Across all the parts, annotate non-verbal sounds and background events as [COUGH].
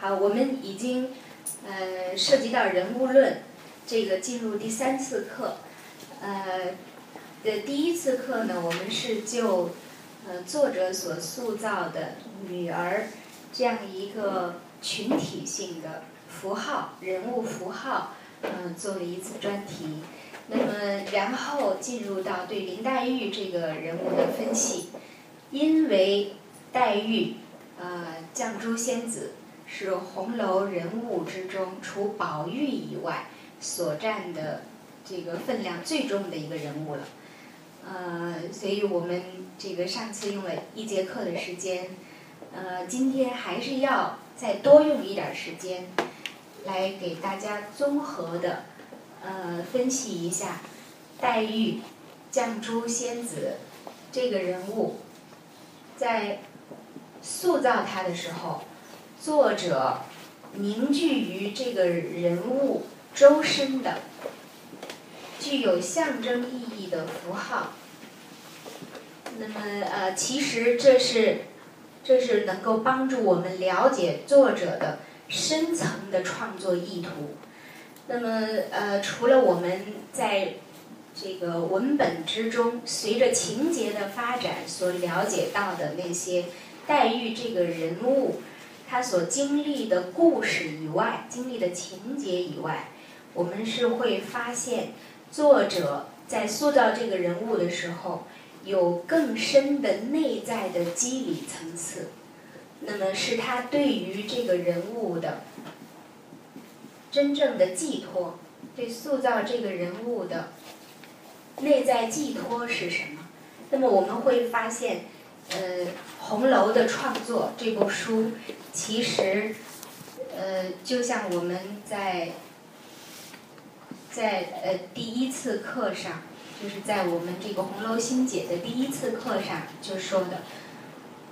好，我们已经呃涉及到人物论，这个进入第三次课，呃的第一次课呢，我们是就呃作者所塑造的女儿这样一个群体性的符号人物符号，嗯、做了一次专题。那么然后进入到对林黛玉这个人物的分析，因为黛玉呃绛珠仙子是红楼人物之中除宝玉以外所占的这个分量最重的一个人物了。呃，所以我们这个上次用了一节课的时间，呃，今天还是要再多用一点儿时间，来给大家综合的呃分析一下黛玉绛珠仙子这个人物，在塑造她的时候，作者凝聚于这个人物周身的具有象征意义的符号。那么呃，其实这是这是能够帮助我们了解作者的深层的创作意图。那么呃，除了我们在这个文本之中，随着情节的发展所了解到的那些黛玉这个人物，他所经历的故事以外，经历的情节以外，我们是会发现作者在塑造这个人物的时候，有更深的内在的机理层次。那么是他对于这个人物的真正的寄托，对塑造这个人物的内在寄托是什么？那么我们会发现，呃，《红楼》的创作这部书，其实，呃，就像我们在在呃第一次课上，就是在我们这个《红楼心解》的第一次课上就说的，《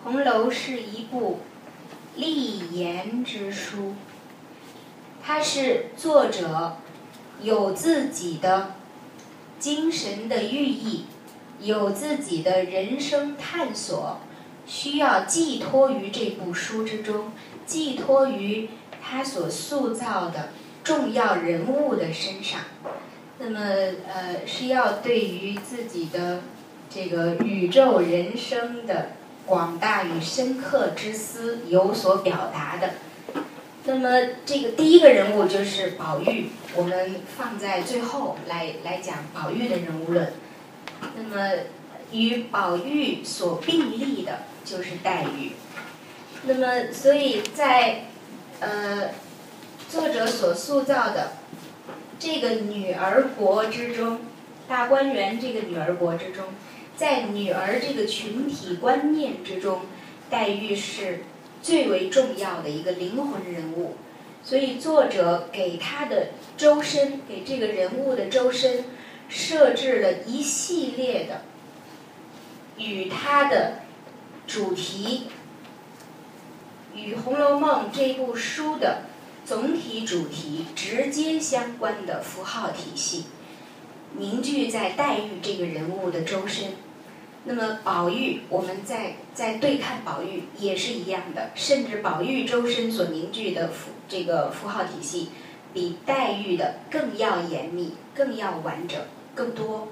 红楼》是一部立言之书，它是作者有自己的精神的寓意，有自己的人生探索，需要寄托于这部书之中，寄托于他所塑造的重要人物的身上。那么，呃，是要对于自己的这个宇宙人生的广大与深刻之思有所表达的。那么，这个第一个人物就是宝玉，我们放在最后来来讲宝玉的人物论。那么，与宝玉所并立的就是黛玉。那么，所以在呃作者所塑造的这个女儿国之中，大观园这个女儿国之中，在女儿这个群体观念之中，黛玉是最为重要的一个灵魂人物。所以作者给她的周身，给这个人物的周身设置了一系列的与她的主题、与《红楼梦》这部书的总体主题直接相关的符号体系，凝聚在黛玉这个人物的周身。那么宝玉，我们在在对看宝玉也是一样的，甚至宝玉周身所凝聚的符这个符号体系，比黛玉的更要严密、更要完整、更多。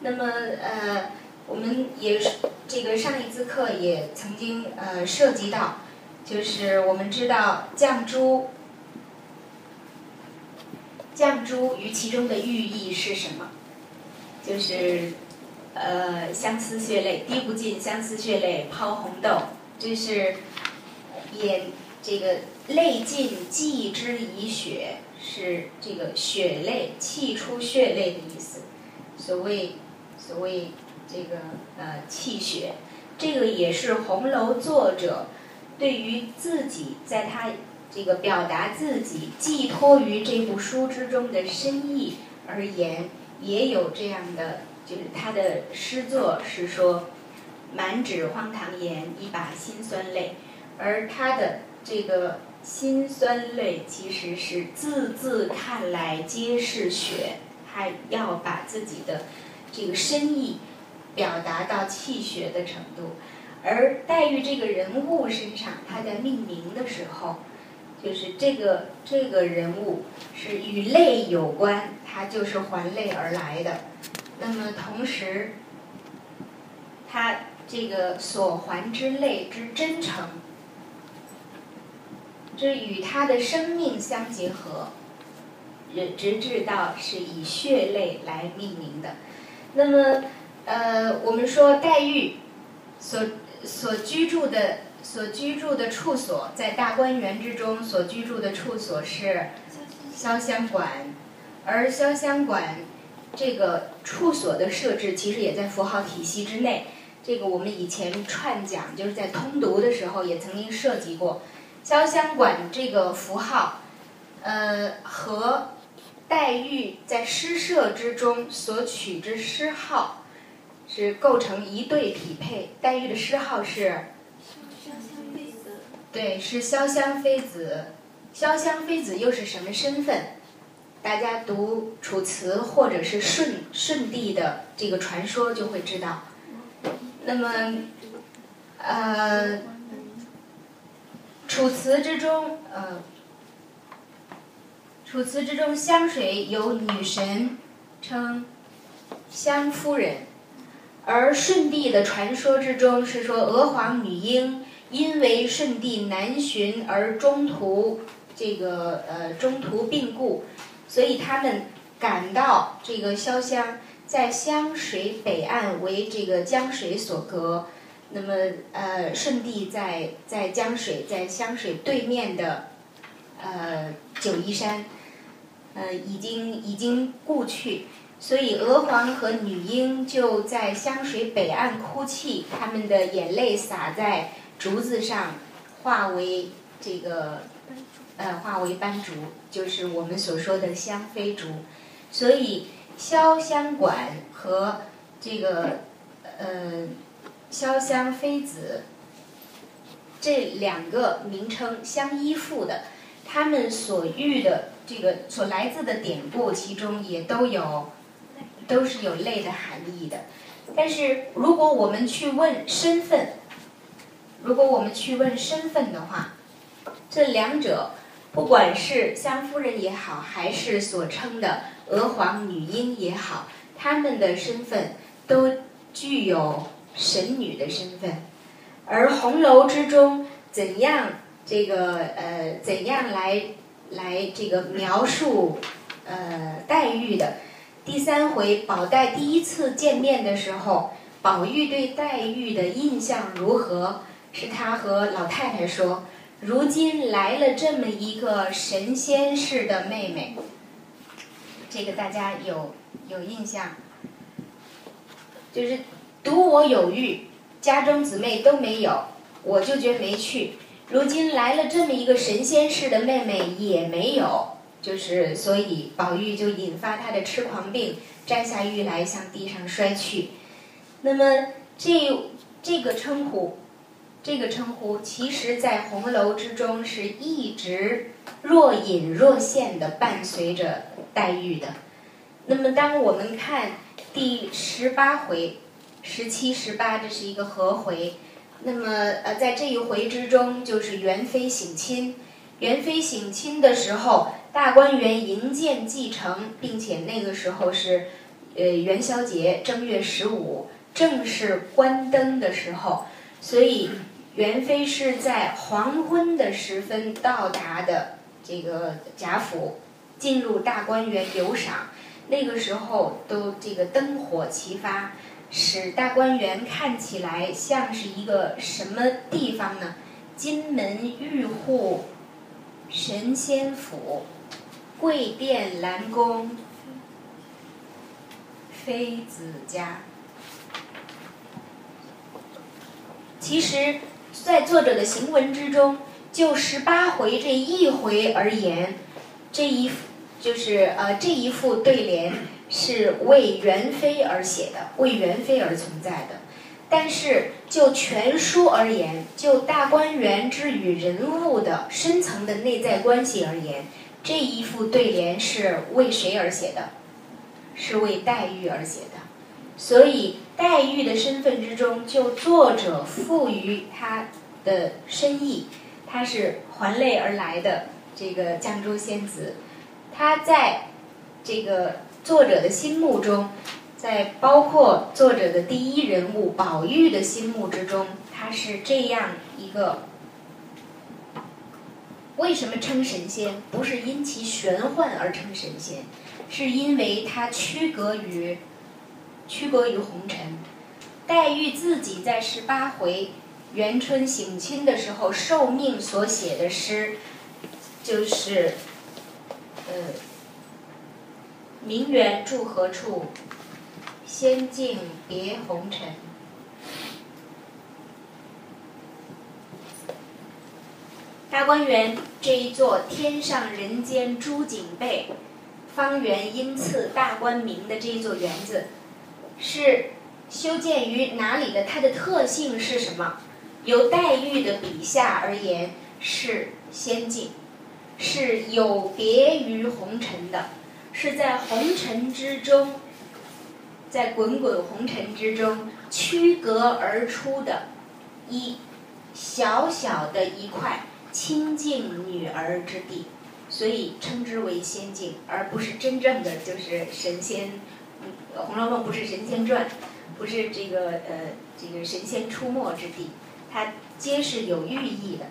那么呃，我们也是这个上一次课也曾经呃涉及到，就是我们知道绛珠，绛珠与其中的寓意是什么？就是。呃，相思血泪滴不尽，相思血泪抛红豆，这是也这个泪尽寄之以血，是这个血泪气出血泪的意思。所谓所谓这个呃气血，这个也是红楼作者对于自己在他这个表达自己寄托于这部书之中的深意而言，也有这样的。就是他的诗作是说，满纸荒唐言，一把辛酸泪，而他的这个辛酸泪其实是字字看来皆是血，他要把自己的这个深意表达到气血的程度。而黛玉这个人物身上，他在命名的时候，就是这个这个人物是与泪有关，他就是还泪而来的。那么同时，他这个所还之泪之真诚，这与他的生命相结合，直直至到是以血泪来命名的。那么，呃，我们说黛玉所所居住的。所居住的处所在大观园之中，所居住的处所是潇湘馆，而潇湘馆这个处所的设置其实也在符号体系之内。这个我们以前串讲就是在通读的时候也曾经涉及过。潇湘馆这个符号，呃，和黛玉在诗社之中所取之诗号是构成一对匹配。黛玉的诗号是。对，是潇湘妃子。潇湘妃子又是什么身份？大家读《楚辞》或者是舜舜帝的这个传说就会知道。那么，呃，《楚辞》之中，呃，《楚辞》之中湘水有女神称湘夫人，而舜帝的传说之中是说娥皇女英。因为舜帝南巡而中途这个呃中途病故，所以他们赶到这个潇湘，在湘水北岸为这个江水所隔。那么呃舜帝在在江水在湘水对面的呃九嶷山，呃已经已经故去，所以娥皇和女英就在湘水北岸哭泣，他们的眼泪洒在。竹子上化为这个呃化为斑竹，就是我们所说的香妃竹。所以潇湘馆和这个呃潇湘妃子这两个名称相依附的，他们所遇的这个所来自的典故，其中也都有都是有类的含义的。但是如果我们去问身份，如果我们去问身份的话，这两者，不管是湘夫人也好，还是所称的娥皇女英也好，她们的身份都具有神女的身份。而红楼之中怎样这个呃怎样来来这个描述呃黛玉的？第三回宝黛第一次见面的时候，宝玉对黛玉的印象如何？是他和老太太说：“如今来了这么一个神仙似的妹妹，这个大家有有印象？就是独我有玉，家中姊妹都没有，我就觉没趣。如今来了这么一个神仙似的妹妹也没有，就是所以宝玉就引发他的痴狂病，摘下玉来向地上摔去。那么这这个称呼。”这个称呼，其实在红楼之中是一直若隐若现的伴随着黛玉的。那么，当我们看第十八回、十七、十八，这是一个合回。那么，呃，在这一回之中，就是元妃省亲。元妃省亲的时候，大观园迎建继承，并且那个时候是呃元宵节正月十五，正是关灯的时候，所以。元妃是在黄昏的时分到达的这个贾府，进入大观园游赏。那个时候都这个灯火齐发，使大观园看起来像是一个什么地方呢？金门玉户、神仙府、贵殿兰宫、妃子家。其实。在作者的行文之中，就十八回这一回而言，这一就是呃这一副对联是为元妃而写的，为元妃而存在的。但是就全书而言，就大观园之与人物的深层的内在关系而言，这一副对联是为谁而写的？是为黛玉而写的。所以，黛玉的身份之中，就作者赋予她的深意，她是还泪而来的这个绛珠仙子，她在这个作者的心目中，在包括作者的第一人物宝玉的心目之中，她是这样一个。为什么称神仙？不是因其玄幻而称神仙，是因为它区隔于区隔于红尘。黛玉自己在十八回元春省亲的时候受命所写的诗，就是呃“名媛住何处，仙境别红尘”。大观园这一座天上人间朱景贝，方圆因次大观明的这一座园子，是修建于哪里的？它的特性是什么？由黛玉的笔下而言，是仙境，是有别于红尘的，是在红尘之中，在滚滚红尘之中区隔而出的一小小的一块。清净女儿之地，所以称之为仙境，而不是真正的就是神仙。《红楼梦》不是神仙传，不是这个呃这个神仙出没之地，它皆是有寓意的。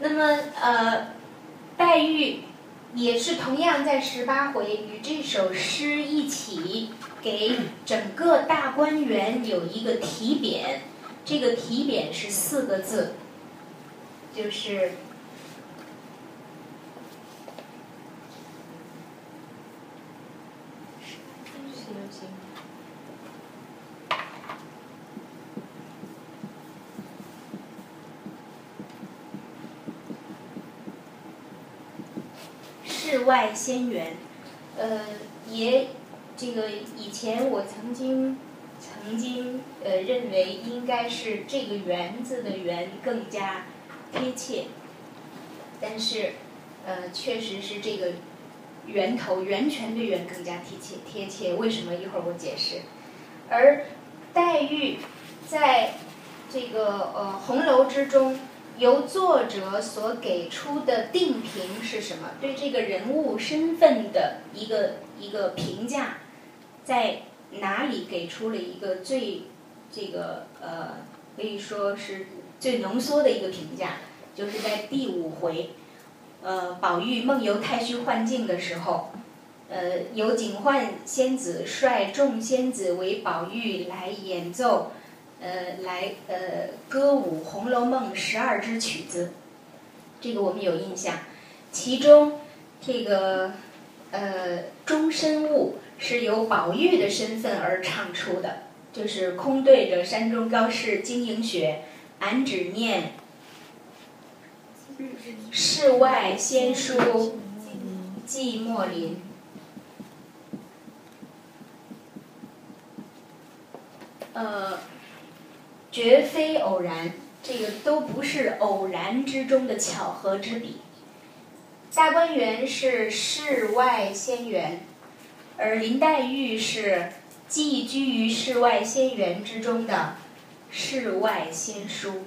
那么呃，黛玉也是同样在十八回与这首诗一起给整个大观园有一个题匾，这个题匾是四个字，就是。世外仙缘，呃，也这个以前我曾经曾经呃认为应该是这个园子的园更加贴切，但是呃确实是这个源头源泉的源更加贴切贴切。为什么？一会儿我解释。而黛玉在这个呃红楼之中。由作者所给出的定评是什么？对这个人物身份的一个一个评价，在哪里给出了一个最这个呃可以说是最浓缩的一个评价？就是在第五回，呃，宝玉梦游太虚幻境的时候，呃，由警幻仙子率众仙子为宝玉来演奏。呃，来呃，歌舞《红楼梦》十二支曲子，这个我们有印象。其中这个呃，终身物是由宝玉的身份而唱出的，就是空对着山中高士晶莹雪，俺只念世外仙书寂寞林。呃。绝非偶然，这个都不是偶然之中的巧合之笔。大观园是世外仙园，而林黛玉是寄居于世外仙园之中的世外仙书，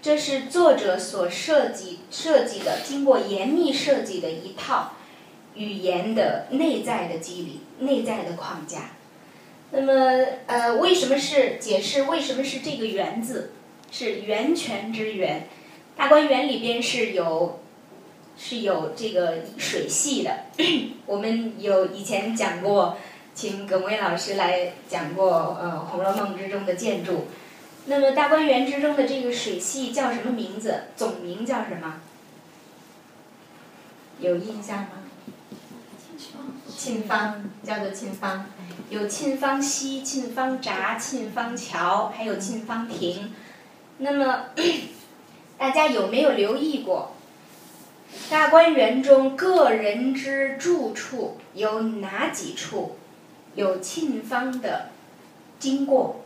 这是作者所设计设计的，经过严密设计的一套语言的内在的机理、内在的框架。那么，呃，为什么是解释？为什么是这个“源”字？是源泉之源。大观园里边是有，是有这个水系的。[COUGHS] 我们有以前讲过，请耿威老师来讲过，呃，《红楼梦》之中的建筑。那么，大观园之中的这个水系叫什么名字？总名叫什么？有印象吗？沁芳，叫做沁芳。有沁芳溪、沁芳闸、沁芳桥，还有沁芳亭。那么，大家有没有留意过？大观园中个人之住处有哪几处有沁芳的经过？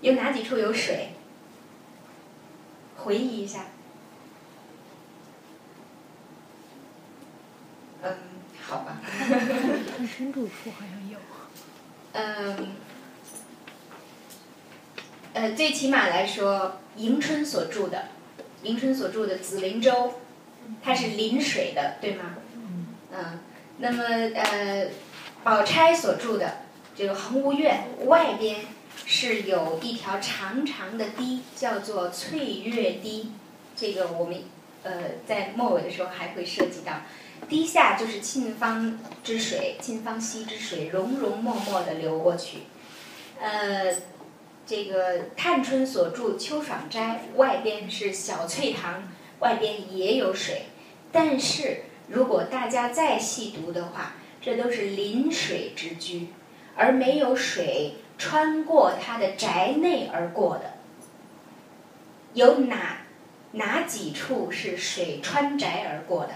有哪几处有水？回忆一下。嗯，好吧。深处处好像有。嗯，呃，最起码来说，迎春所著的，迎春所著的《紫菱洲》，它是临水的，对吗？嗯。那么呃，宝钗所著的这个《恒芜苑》外边是有一条长长的堤，叫做翠月堤。这个我们呃在末尾的时候还会涉及到。堤下就是沁芳之水，沁芳溪之水，融融脉脉的流过去。呃，这个探春所住《秋爽斋》外边是小翠塘，外边也有水，但是如果大家再细读的话，这都是临水之居，而没有水穿过他的宅内而过的。有哪哪几处是水穿宅而过的？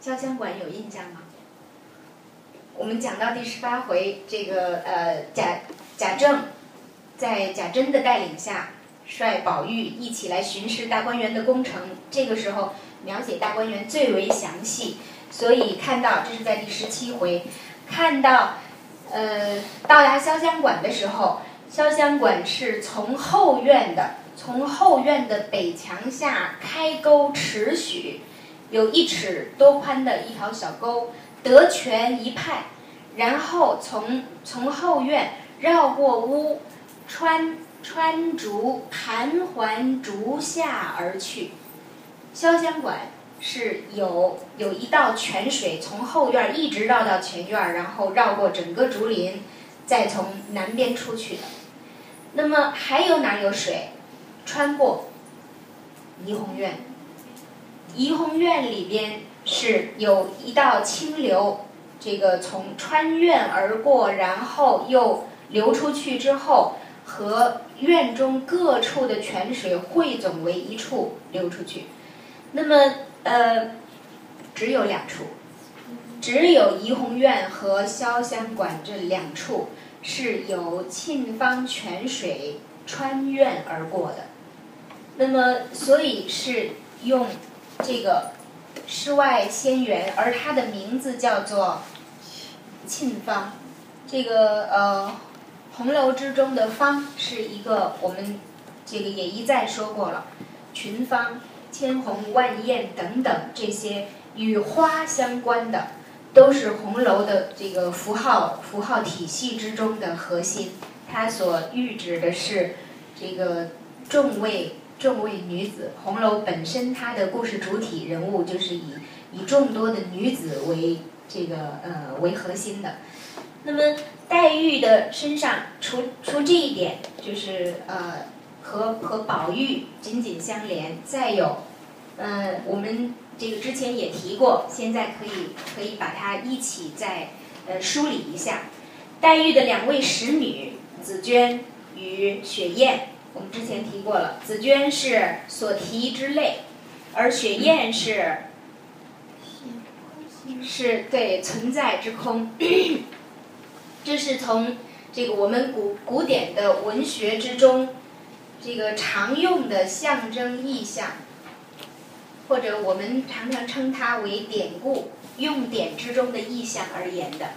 潇湘馆有印象吗？我们讲到第十八回，这个呃贾贾政在贾珍的带领下，率宝玉一起来巡视大观园的工程。这个时候描写大观园最为详细，所以看到这是在第十七回，看到呃到达潇湘馆的时候，潇湘馆是从后院的，从后院的北墙下开沟尺许。有一尺多宽的一条小沟，得泉一派，然后从从后院绕过屋，穿穿竹盘环竹下而去。潇湘馆是有有一道泉水从后院一直绕到前院，然后绕过整个竹林，再从南边出去的。那么还有哪有水？穿过怡红院。怡红院里边是有一道清流，这个从穿院而过，然后又流出去之后，和院中各处的泉水汇总为一处流出去。那么，呃，只有两处，只有怡红院和潇湘馆这两处是由沁芳泉水穿院而过的。那么，所以是用。这个世外仙源，而它的名字叫做沁芳。这个呃，红楼之中的芳是一个我们这个也一再说过了，群芳、千红、万艳等等这些与花相关的，都是红楼的这个符号符号体系之中的核心。它所喻指的是这个众位。众位女子，红楼本身它的故事主体人物就是以以众多的女子为这个呃为核心的。那么黛玉的身上，除除这一点，就是呃和和宝玉紧紧相连。再有，呃我们这个之前也提过，现在可以可以把它一起再呃梳理一下。黛玉的两位使女紫娟与雪雁。我们之前提过了，紫鹃是所提之类，而雪雁是是对存在之空。[CLEARS THROAT] 这是从这个我们古古典的文学之中，这个常用的象征意象，或者我们常常称它为典故用典之中的意象而言的。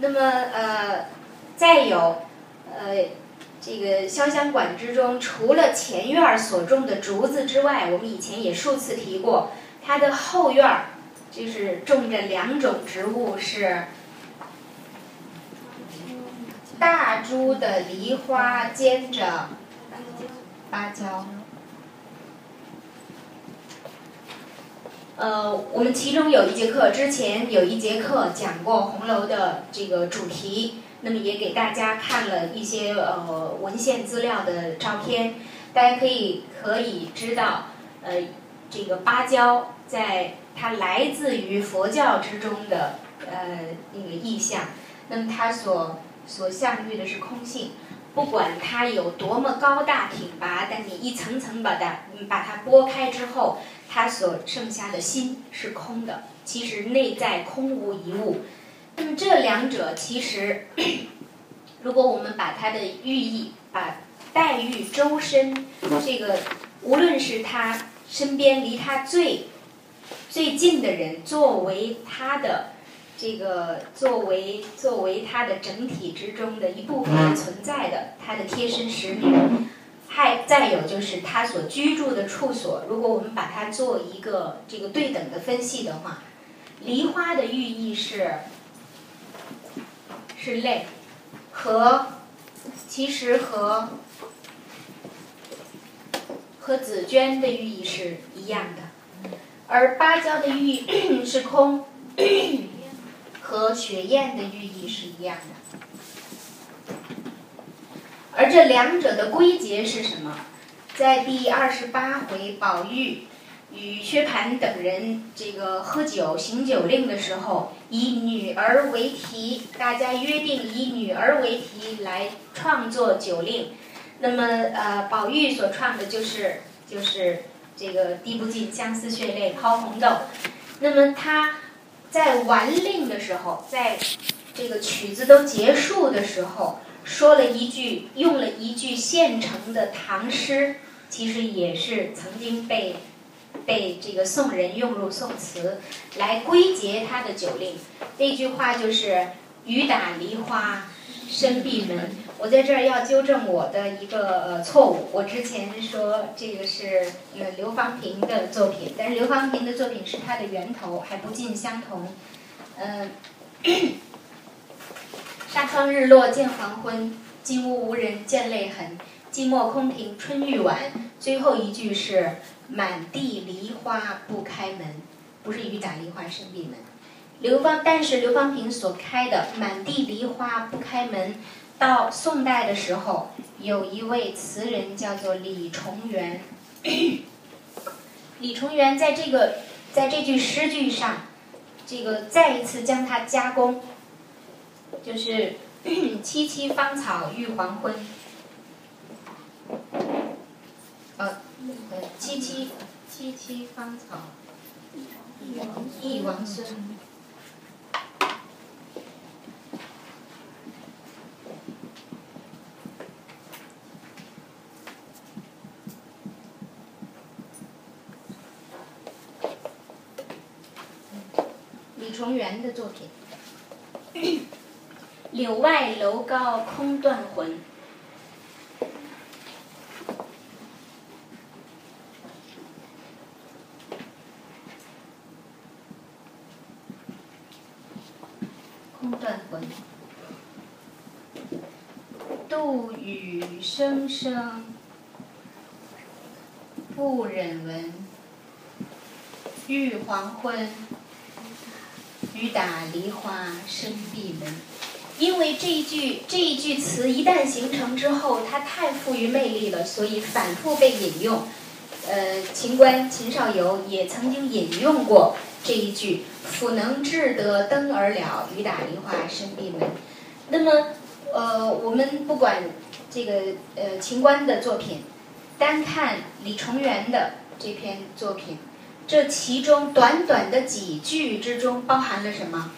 那么呃，再有呃。这个潇湘馆之中，除了前院所种的竹子之外，我们以前也数次提过，它的后院儿就是种着两种植物，是大株的梨花兼着芭蕉。呃，我们其中有一节课之前有一节课讲过红楼的这个主题。那么也给大家看了一些呃文献资料的照片，大家可以可以知道，呃，这个芭蕉在它来自于佛教之中的呃那个意象，那么它所所象喻的是空性，不管它有多么高大挺拔，但你一层层把它把它剥开之后，它所剩下的心是空的，其实内在空无一物。那么这两者其实，[CLEARS THROAT] 如果我们把它的寓意，把黛玉周身这个，无论是他身边离他最最近的人，作为他的这个作为作为他的整体之中的一部分存在的他的贴身实名，还再有就是他所居住的处所。如果我们把它做一个这个对等的分析的话，梨花的寓意是是泪，和其实和和紫娟的寓意是一样的，而芭蕉的寓意 [COUGHS] 是空。[COUGHS] 和雪雁的寓意是一样的，而这两者的归结是什么？在第二十八回，宝玉与薛蟠等人这个喝酒行酒令的时候，以女儿为题，大家约定以女儿为题来创作酒令。那么，呃，宝玉所创的就是就是这个“滴不尽相思血泪抛红豆”。那么他。在完令的时候，在这个曲子都结束的时候，说了一句，用了一句现成的唐诗，其实也是曾经被被这个宋人用入宋词来归结他的酒令。那句话就是“雨打梨花深闭门”。我在这儿要纠正我的一个错误，我之前说这个是刘方平的作品，但是刘方平的作品是他的源头还不尽相同。嗯，[CLEARS THROAT] 纱窗日落见黄昏，金屋无人见泪痕，寂寞空庭春欲晚。最后一句是满地梨花不开门，不是雨打梨花深闭门。刘方，但是刘方平所开的满地梨花不开门。到宋代的时候，有一位词人叫做李重元。[COUGHS] 李重元在这个在这句诗句上，这个再一次将它加工，就是“萋萋芳草欲黄昏”。呃，萋萋萋萋芳草忆王孙。重元的作品，[COUGHS] 柳外楼高空断魂。空断魂，杜宇声声不忍闻，欲黄昏。雨打梨花深闭门，因为这一句这一句词一旦形成之后，它太富于魅力了，所以反复被引用。呃，秦观秦少游也曾经引用过这一句“甫能至得登而了，雨打梨花深闭门”。那么，呃，我们不管这个呃秦观的作品，单看李重元的这篇作品。这其中短短的几句之中包含了什么？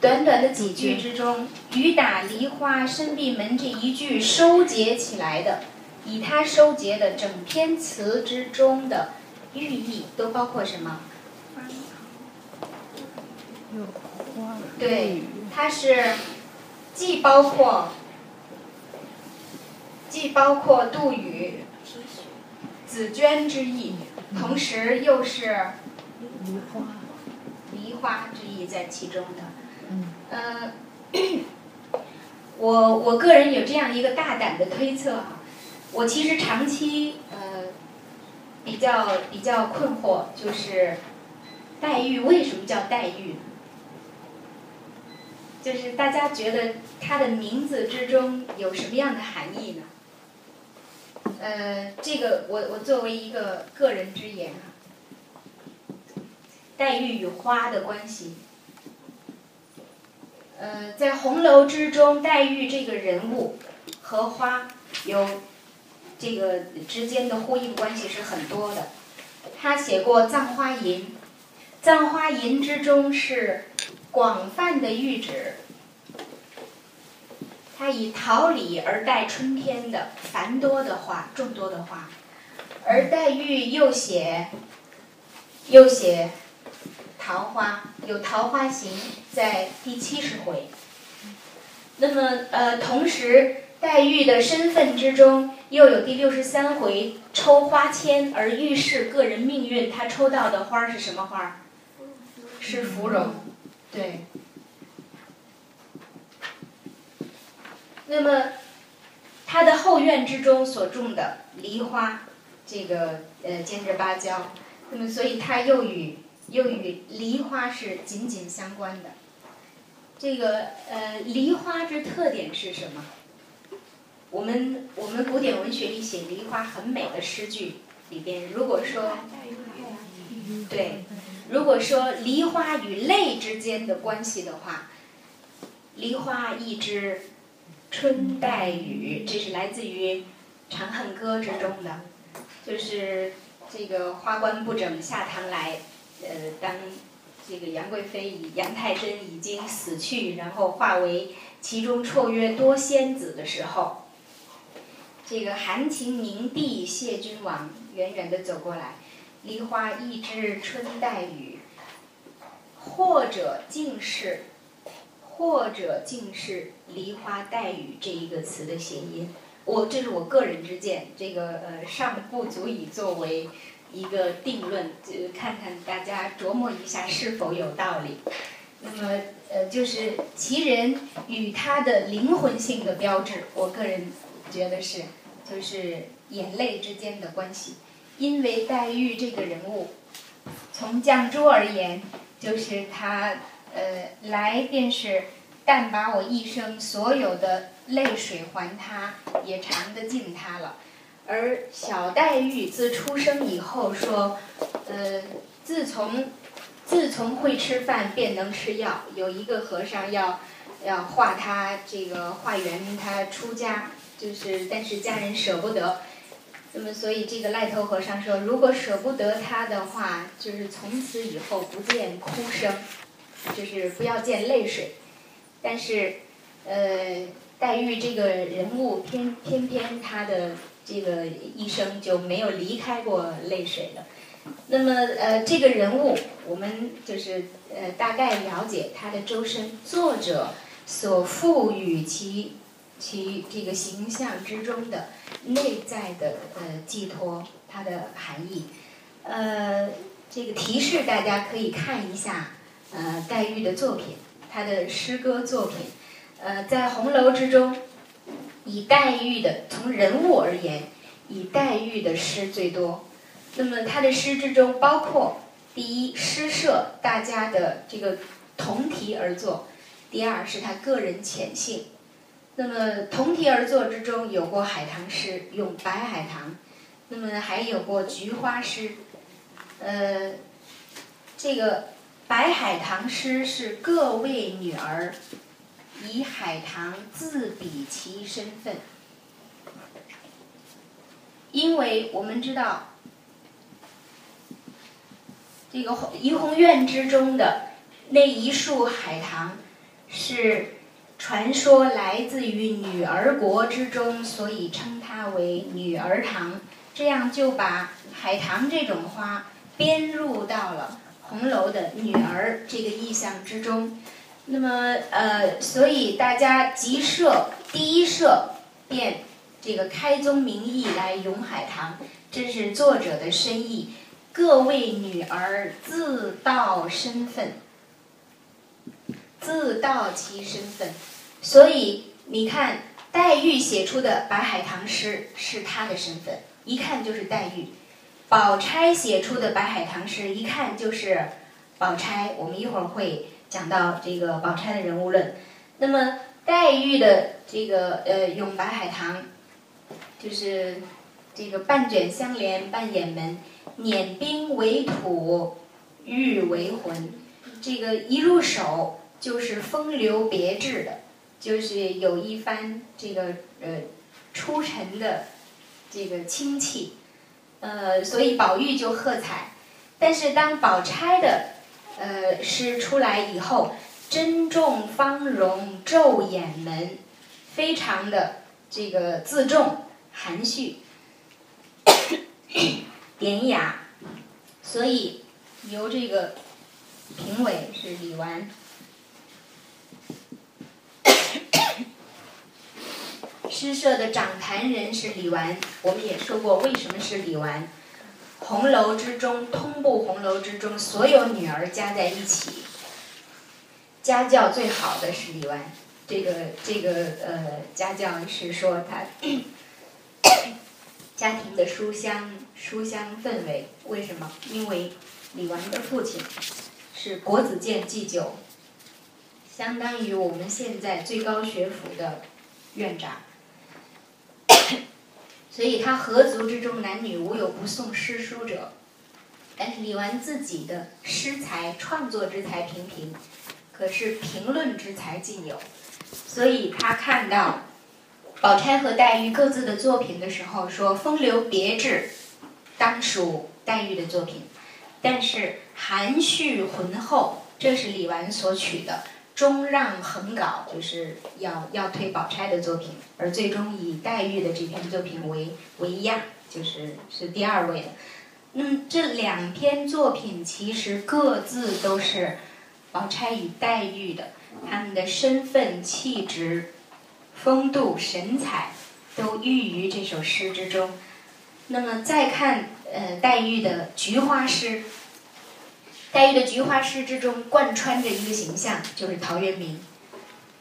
短短的几句之中，“雨打梨花深闭门”这一句收结起来的，以它收结的整篇词之中的寓意都包括什么？对，它是既包括既包括杜宇。紫鹃之意，同时又是梨花，梨花之意在其中的。嗯，[COUGHS] 我我个人有这样一个大胆的推测哈，我其实长期呃比较比较困惑，就是黛玉为什么叫黛玉？就是大家觉得她的名字之中有什么样的含义呢？呃，这个我我作为一个个人之言哈，黛玉与花的关系，呃，在红楼之中，黛玉这个人物和花有这个之间的呼应关系是很多的。他写过《葬花吟》，《葬花吟》之中是广泛的喻指。他以桃李而代春天的繁多的花，众多的花，而黛玉又写，又写桃花，有桃花行在第七十回。那么呃，同时黛玉的身份之中又有第六十三回抽花签而预示个人命运，她抽到的花是什么花？是芙蓉，对。那么，他的后院之中所种的梨花，这个呃尖着芭蕉，那么所以它又与又与梨花是紧紧相关的。这个呃梨花之特点是什么？我们我们古典文学里写梨花很美的诗句里边，如果说对，如果说梨花与泪之间的关系的话，梨花一枝。春带雨，这是来自于《长恨歌》之中的，就是这个花冠不整下堂来，呃，当这个杨贵妃以杨太真已经死去，然后化为其中绰约多仙子的时候，这个含情凝睇谢君王远远的走过来，梨花一枝春带雨，或者竟是。或者竟是“梨花带雨”这一个词的谐音，我这是我个人之见，这个呃尚不足以作为一个定论，就看看大家琢磨一下是否有道理。那么呃，就是其人与他的灵魂性的标志，我个人觉得是就是眼泪之间的关系，因为黛玉这个人物，从绛珠而言，就是他。呃，来便是，但把我一生所有的泪水还他，也尝得尽他了。而小黛玉自出生以后说，呃，自从自从会吃饭便能吃药。有一个和尚要要化他这个化缘他出家，就是但是家人舍不得。那么所以这个赖头和尚说，如果舍不得他的话，就是从此以后不见哭声。就是不要见泪水，但是，呃，黛玉这个人物偏偏偏她的这个一生就没有离开过泪水的。那么，呃，这个人物我们就是呃大概了解他的周身，作者所赋予其其这个形象之中的内在的呃寄托，它的含义，呃，这个提示大家可以看一下。呃，黛玉的作品，她的诗歌作品，呃，在红楼之中，以黛玉的从人物而言，以黛玉的诗最多。那么她的诗之中，包括第一诗社，大家的这个同题而作；第二是她个人浅性。那么同题而作之中，有过海棠诗，咏白海棠；那么还有过菊花诗，呃，这个。白海棠诗是各位女儿以海棠自比其身份，因为我们知道，这个怡红院之中的那一束海棠，是传说来自于女儿国之中，所以称它为女儿棠，这样就把海棠这种花编入到了。红楼的女儿这个意象之中，那么呃，所以大家集社第一社便这个开宗明义来咏海棠，这是作者的深意。各位女儿自道身份，自道其身份，所以你看黛玉写出的白海棠诗是她的身份，一看就是黛玉。宝钗写出的白海棠诗，一看就是宝钗。我们一会儿会讲到这个宝钗的人物论。那么黛玉的这个呃咏白海棠，就是这个半卷相连半掩门，碾冰为土，玉为魂。这个一入手就是风流别致的，就是有一番这个呃出尘的这个清气。呃，所以宝玉就喝彩，但是当宝钗的呃诗出来以后，珍重芳容昼掩门，非常的这个自重含蓄，典雅，所以由这个评委是李纨。诗社的掌坛人是李纨，我们也说过为什么是李纨。红楼之中，通部红楼之中，所有女儿加在一起，家教最好的是李纨。这个这个呃，家教是说她家庭的书香书香氛围，为什么？因为李纨的父亲是国子监祭酒，相当于我们现在最高学府的院长。所以他合族之中男女无有不诵诗书者，但是李纨自己的诗才创作之才平平，可是评论之才尽有，所以他看到宝钗和黛玉各自的作品的时候，说风流别致，当属黛玉的作品，但是含蓄浑厚，这是李纨所取的。中让横稿就是要要推宝钗的作品，而最终以黛玉的这篇作品为为压，就是是第二位的。嗯，这两篇作品其实各自都是宝钗与黛玉的，他们的身份、气质、风度、神采都寓于这首诗之中。那么再看呃黛玉的菊花诗。黛玉的菊花诗之中贯穿着一个形象，就是陶渊明。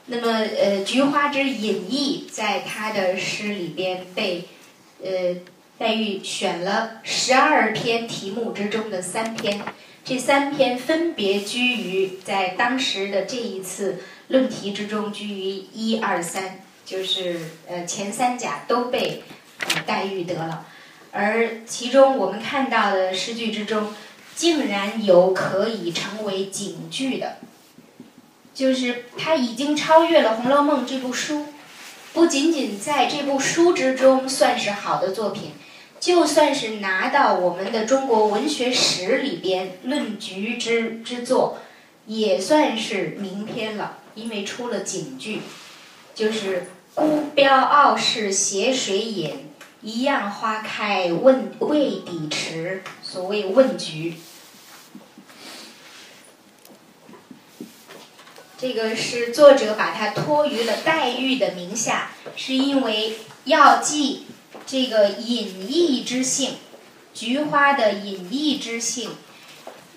那么，呃，菊花之隐逸，在他的诗里边被，呃，黛玉选了十二篇题目之中的三篇，这三篇分别居于在当时的这一次论题之中居于一二三，就是呃前三甲都被呃黛玉得了，而其中我们看到的诗句之中。竟然有可以成为警句的，就是它已经超越了《红楼梦》这部书，不仅仅在这部书之中算是好的作品，就算是拿到我们的中国文学史里边论局之之作，也算是名篇了，因为出了警句，就是“孤标傲世斜水隐，一样花开问未抵迟”，所谓问局。这个是作者把它托于了黛玉的名下，是因为要记这个隐逸之性，菊花的隐逸之性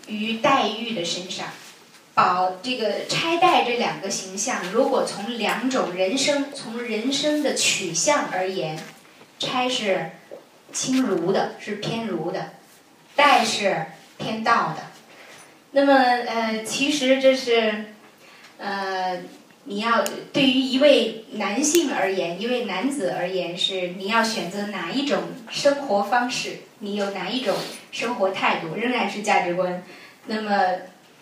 于黛玉的身上。宝这个钗黛这两个形象，如果从两种人生从人生的取向而言，钗是轻儒的，是偏儒的；黛是偏道的。那么呃，其实这是。呃，你要对于一位男性而言，一位男子而言，是你要选择哪一种生活方式？你有哪一种生活态度？仍然是价值观。那么，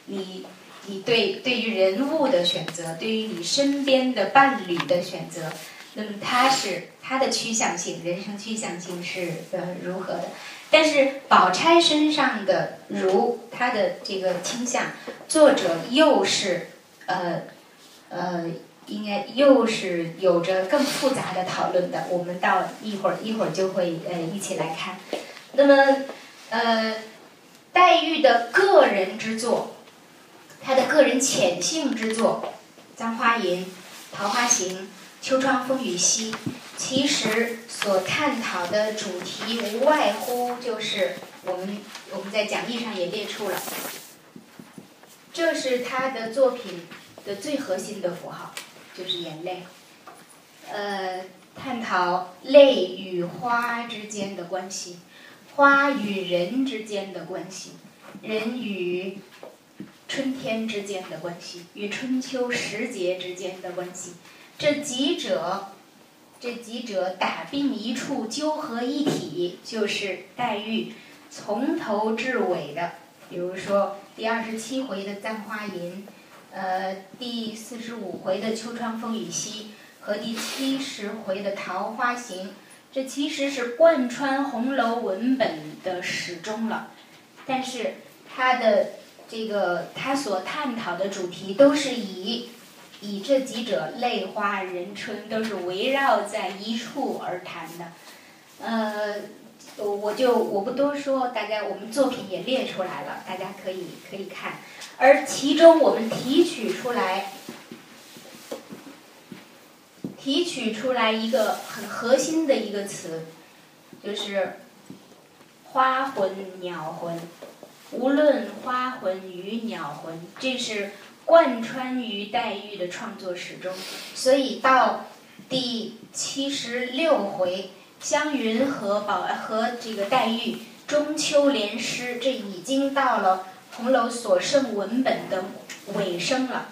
你你对对于人物的选择，对于你身边的伴侣的选择，那么他是他的趋向性，人生趋向性是呃如何的？但是宝钗身上的如她的这个倾向，作者又是。呃，呃，应该又是有着更复杂的讨论的。我们到一会儿一会儿就会呃一起来看。那么，呃，黛玉的个人之作，她的个人潜性之作，《簪花吟》《桃花行》《秋窗风雨夕》，其实所探讨的主题无外乎就是我们我们在讲义上也列出了，这是他的作品。的最核心的符号就是眼泪，呃，探讨泪与花之间的关系，花与人之间的关系，人与春天之间的关系，与春秋时节之间的关系，这几者，这几者打并一处，纠合一体，就是黛玉从头至尾的，比如说第二十七回的《簪花吟》。呃，第四十五回的《秋窗风雨夕》和第七十回的《桃花行》，这其实是贯穿红楼文本的始终了。但是，它的这个它所探讨的主题都是以以这几者泪花人春都是围绕在一处而谈的。呃，我就我不多说，大家我们作品也列出来了，大家可以可以看。而其中我们提取出来，提取出来一个很核心的一个词，就是花魂、鸟魂。无论花魂与鸟魂，这是贯穿于黛玉的创作史中。所以到第七十六回，湘云和宝和这个黛玉中秋联诗，这已经到了红楼所剩文本的尾声了。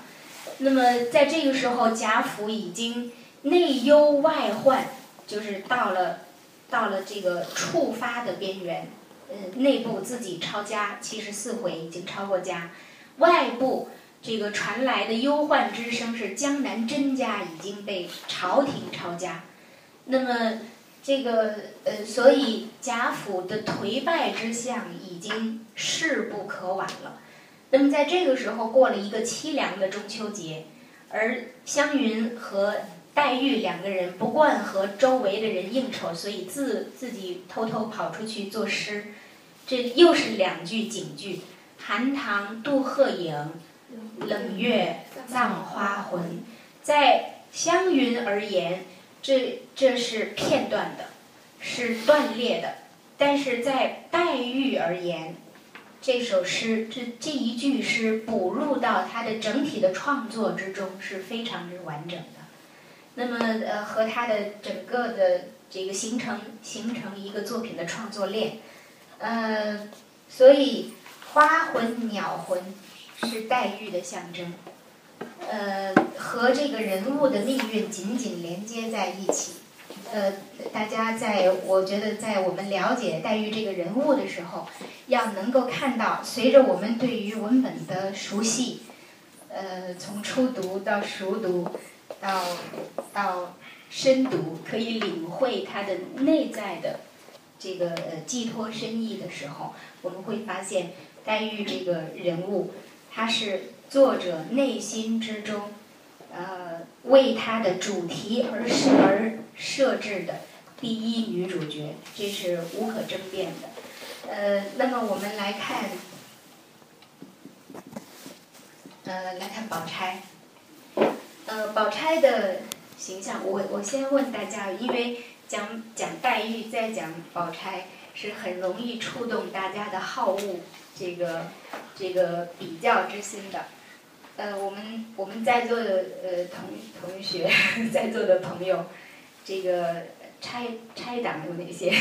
那么在这个时候，贾府已经内忧外患，就是到了到了这个触发的边缘。嗯，内部自己抄家七十四回已经抄过家，外部这个传来的忧患之声是江南甄家已经被朝廷抄家，那么这个呃，所以贾府的颓败之象已经势不可挽了。那么在这个时候过了一个凄凉的中秋节，而湘云和黛玉两个人不惯和周围的人应酬，所以自自己偷偷跑出去作诗。这又是两句警句：“寒塘渡鹤影，冷月葬花魂。”在湘云而言，这这是片段的，是断裂的；但是在黛玉而言，这首诗这这一句诗补入到他的整体的创作之中是非常之完整的。那么呃，和他的整个的这个形成形成一个作品的创作链。呃，所以花魂、鸟魂是黛玉的象征，呃，和这个人物的命运紧紧连接在一起。呃，大家在我觉得在我们了解黛玉这个人物的时候，要能够看到，随着我们对于文本的熟悉，呃，从初读到熟读，到到深读，可以领会它的内在的。这个呃寄托深意的时候，我们会发现黛玉这个人物，她是作者内心之中，呃，为她的主题而设而设置的第一女主角，这是无可争辩的。呃，那么我们来看，呃，来看宝钗。呃，宝钗的形象，我我先问大家，因为。讲讲黛玉，再讲宝钗，是很容易触动大家的好恶，这个这个比较之心的。呃，我们我们在座的呃同同学，[LAUGHS] 在座的朋友，这个拆拆党有哪些？[LAUGHS]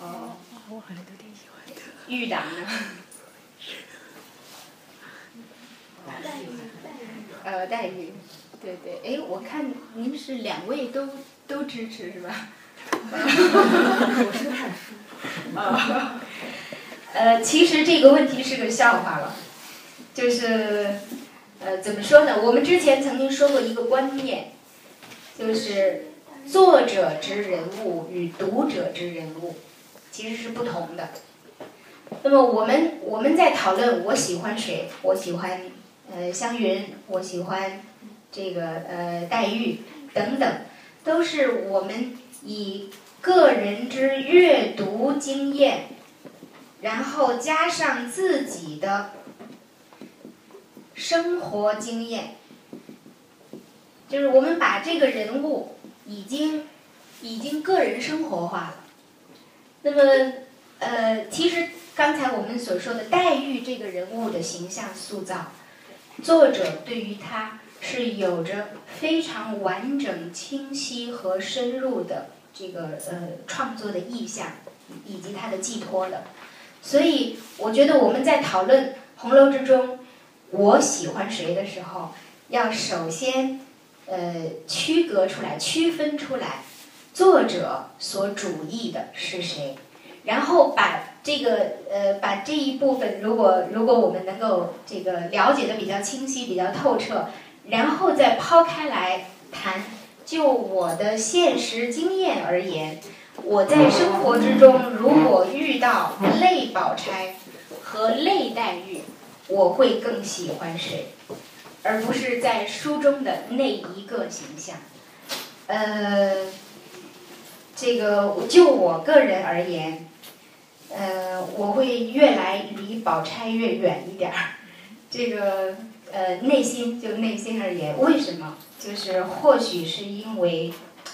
哦。我好像有点喜欢的。[LAUGHS] 玉党呢？黛玉。呃，黛玉。对对，哎，我看您是两位都都支持是吧？我是看书。啊，呃，其实这个问题是个笑话了，就是，呃，怎么说呢？我们之前曾经说过一个观念，就是作者之人物与读者之人物其实是不同的。那么我们我们在讨论我喜欢谁？我喜欢呃湘云，我喜欢。这个呃，黛玉等等，都是我们以个人之阅读经验，然后加上自己的生活经验，就是我们把这个人物已经已经个人生活化了。那么呃，其实刚才我们所说的黛玉这个人物的形象塑造，作者对于他。是有着非常完整、清晰和深入的这个呃创作的意向，以及他的寄托的。所以，我觉得我们在讨论红楼之中，我喜欢谁的时候，要首先呃区隔出来、区分出来作者所主意的是谁，然后把这个呃把这一部分，如果如果我们能够这个了解的比较清晰、比较透彻。然后再抛开来谈，就我的现实经验而言，我在生活之中如果遇到类宝钗和类黛玉，我会更喜欢谁，而不是在书中的那一个形象。呃，这个就我个人而言，呃，我会越来离宝钗越远一点儿。这个呃，内心就内心而言，为什么？就是或许是因为，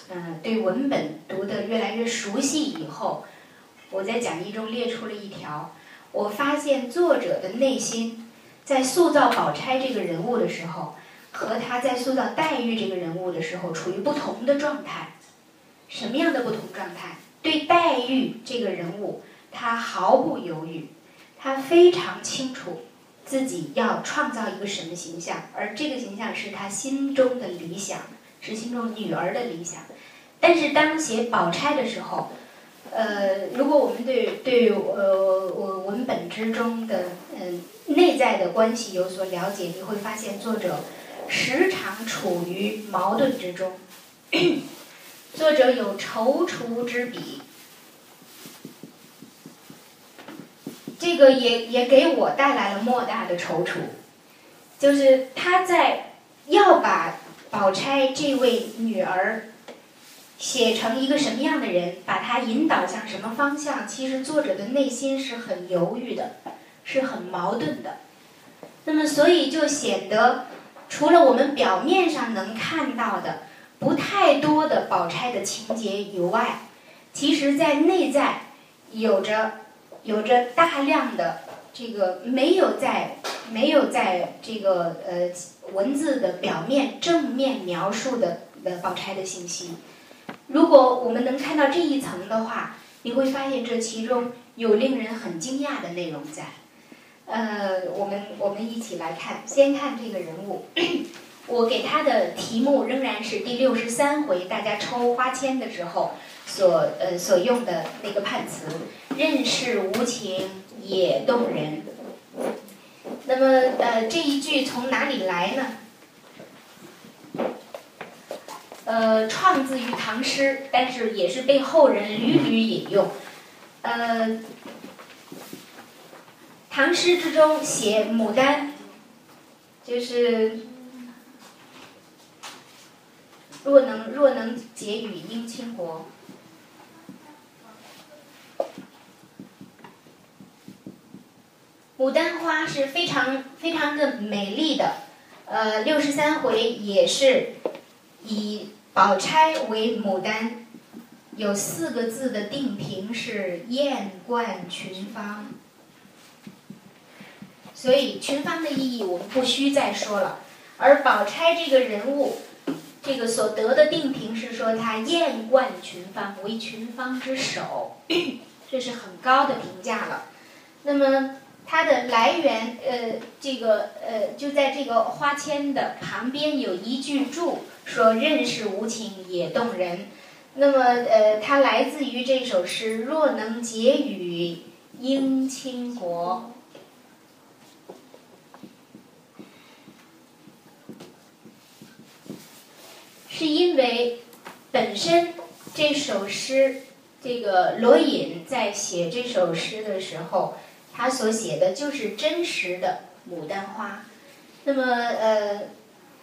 嗯，对文本读得越来越熟悉以后，我在讲义中列出了一条，我发现作者的内心在塑造宝钗这个人物的时候，和他在塑造黛玉这个人物的时候，处于不同的状态。什么样的不同状态？对黛玉这个人物，他毫不犹豫，他非常清楚自己要创造一个什么形象，而这个形象是他心中的理想，是心中女儿的理想。但是当写宝钗的时候，呃，如果我们对对呃我文本之中的嗯内在的关系有所了解，你会发现作者时常处于矛盾之中。[CLEARS THROAT] 作者有踌躇之笔，这个也也给我带来了莫大的踌躇，就是他在要把宝钗这位女儿写成一个什么样的人，把他引导向什么方向，其实作者的内心是很犹豫的，是很矛盾的。那么，所以就显得除了我们表面上能看到的。不太多的宝钗的情节以外，其实在内在有着有着大量的这个没有在没有在这个呃文字的表面正面描述的的宝钗的信息。如果我们能看到这一层的话，你会发现这其中有令人很惊讶的内容在。呃，我们我们一起来看，先看这个人物。[CLEARS THROAT] 我给他的题目仍然是第六十三回，大家抽花签的时候所呃所用的那个判词：“任是无情也动人。”那么呃这一句从哪里来呢？呃，创自于唐诗，但是也是被后人屡屡引用。呃，唐诗之中写牡丹，就是。若能若能解语应倾国，牡丹花是非常非常的美丽的。呃，六十三回也是以宝钗为牡丹，有四个字的定评是艳冠群芳，所以群芳的意义我们不需再说了。而宝钗这个人物。这个所得的定评是说她艳冠群芳，为群芳之首，[COUGHS] 这是很高的评价了。那么它的来源，呃，这个呃，就在这个花签的旁边有一句注，说“任是无情也动人”。那么呃，它来自于这首诗：“若能结与姻亲国。”是因为本身这首诗，这个罗隐在写这首诗的时候，他所写的就是真实的牡丹花。那么，呃，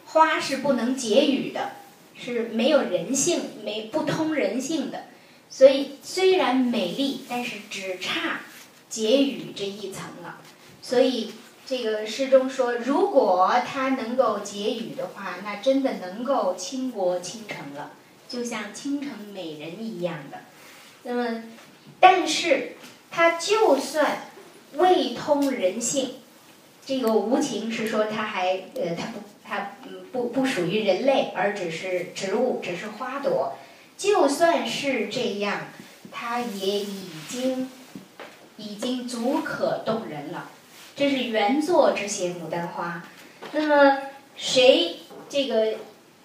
花是不能结语的，是没有人性、没不通人性的。所以虽然美丽，但是只差结语这一层了。所以。这个诗中说，如果他能够结语的话，那真的能够倾国倾城了，就像倾城美人一样的。那么，但是他就算未通人性，这个无情是说他还呃，他不他不不属于人类，而只是植物，只是花朵。就算是这样，它也已经已经足可动人了。这是原作之写牡丹花，那么谁这个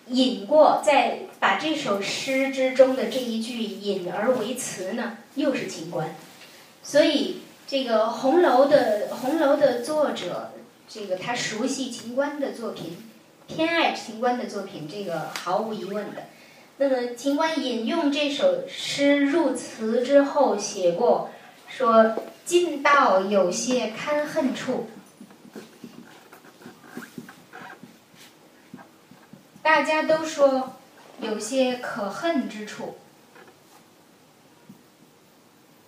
引过，在把这首诗之中的这一句引而为词呢？又是秦观，所以这个红楼的红楼的作者，这个他熟悉秦观的作品，偏爱秦观的作品，这个毫无疑问的。那么秦观引用这首诗入词之后，写过说。近道有些堪恨处，大家都说有些可恨之处。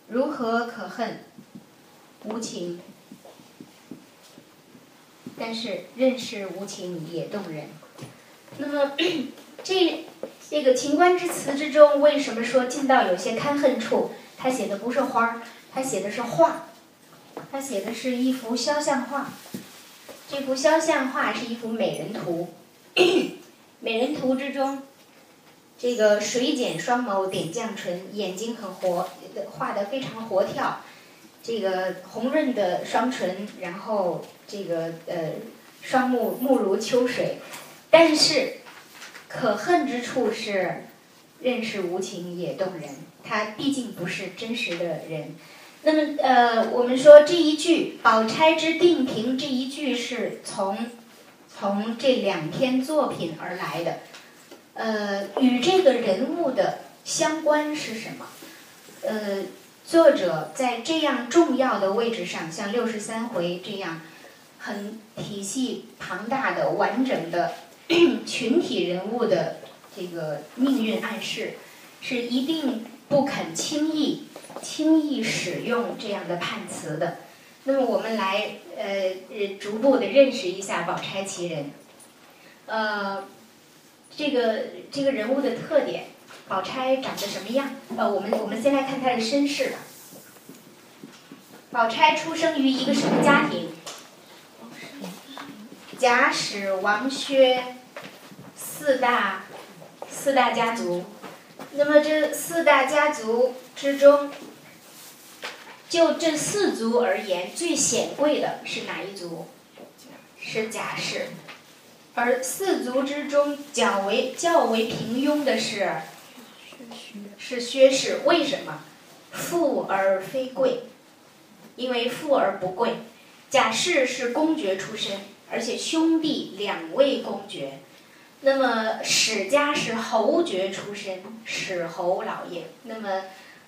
如何可恨？无情。但是任是无情也动人。那么这这个情关之词之中，为什么说进到有些堪恨处？他写的不是花儿，他写的是画，他写的是一幅肖像画。这幅肖像画是一幅美人图。美人图之中，这个水剪双眸，点绛唇，眼睛很活，画的非常活跳。这个红润的双唇，然后这个呃双目目如秋水，但是可恨之处是，任是无情也动人。他毕竟不是真实的人。那么呃，我们说这一句“宝钗之定评”这一句是从从这两篇作品而来的。呃，与这个人物的相关是什么？呃。作者在这样重要的位置上，像六十三回这样很体系庞大的、完整的 [CLEARS THROAT] 群体人物的这个命运暗示，是一定不肯轻易、轻易使用这样的判词的。那么，我们来呃逐步的认识一下宝钗其人。呃，这个这个人物的特点。宝钗长得什么样？呃，我们我们先来看她的身世吧。宝钗出生于一个什么家庭？贾史王薛四大四大家族。那么这四大家族之中，就这四族而言，最显贵的是哪一族？是贾氏。而四族之中较为较为平庸的是。是薛氏，为什么？富而非贵，因为富而不贵。贾氏是公爵出身，而且兄弟两位公爵。那么史家是侯爵出身，史侯老爷。那么，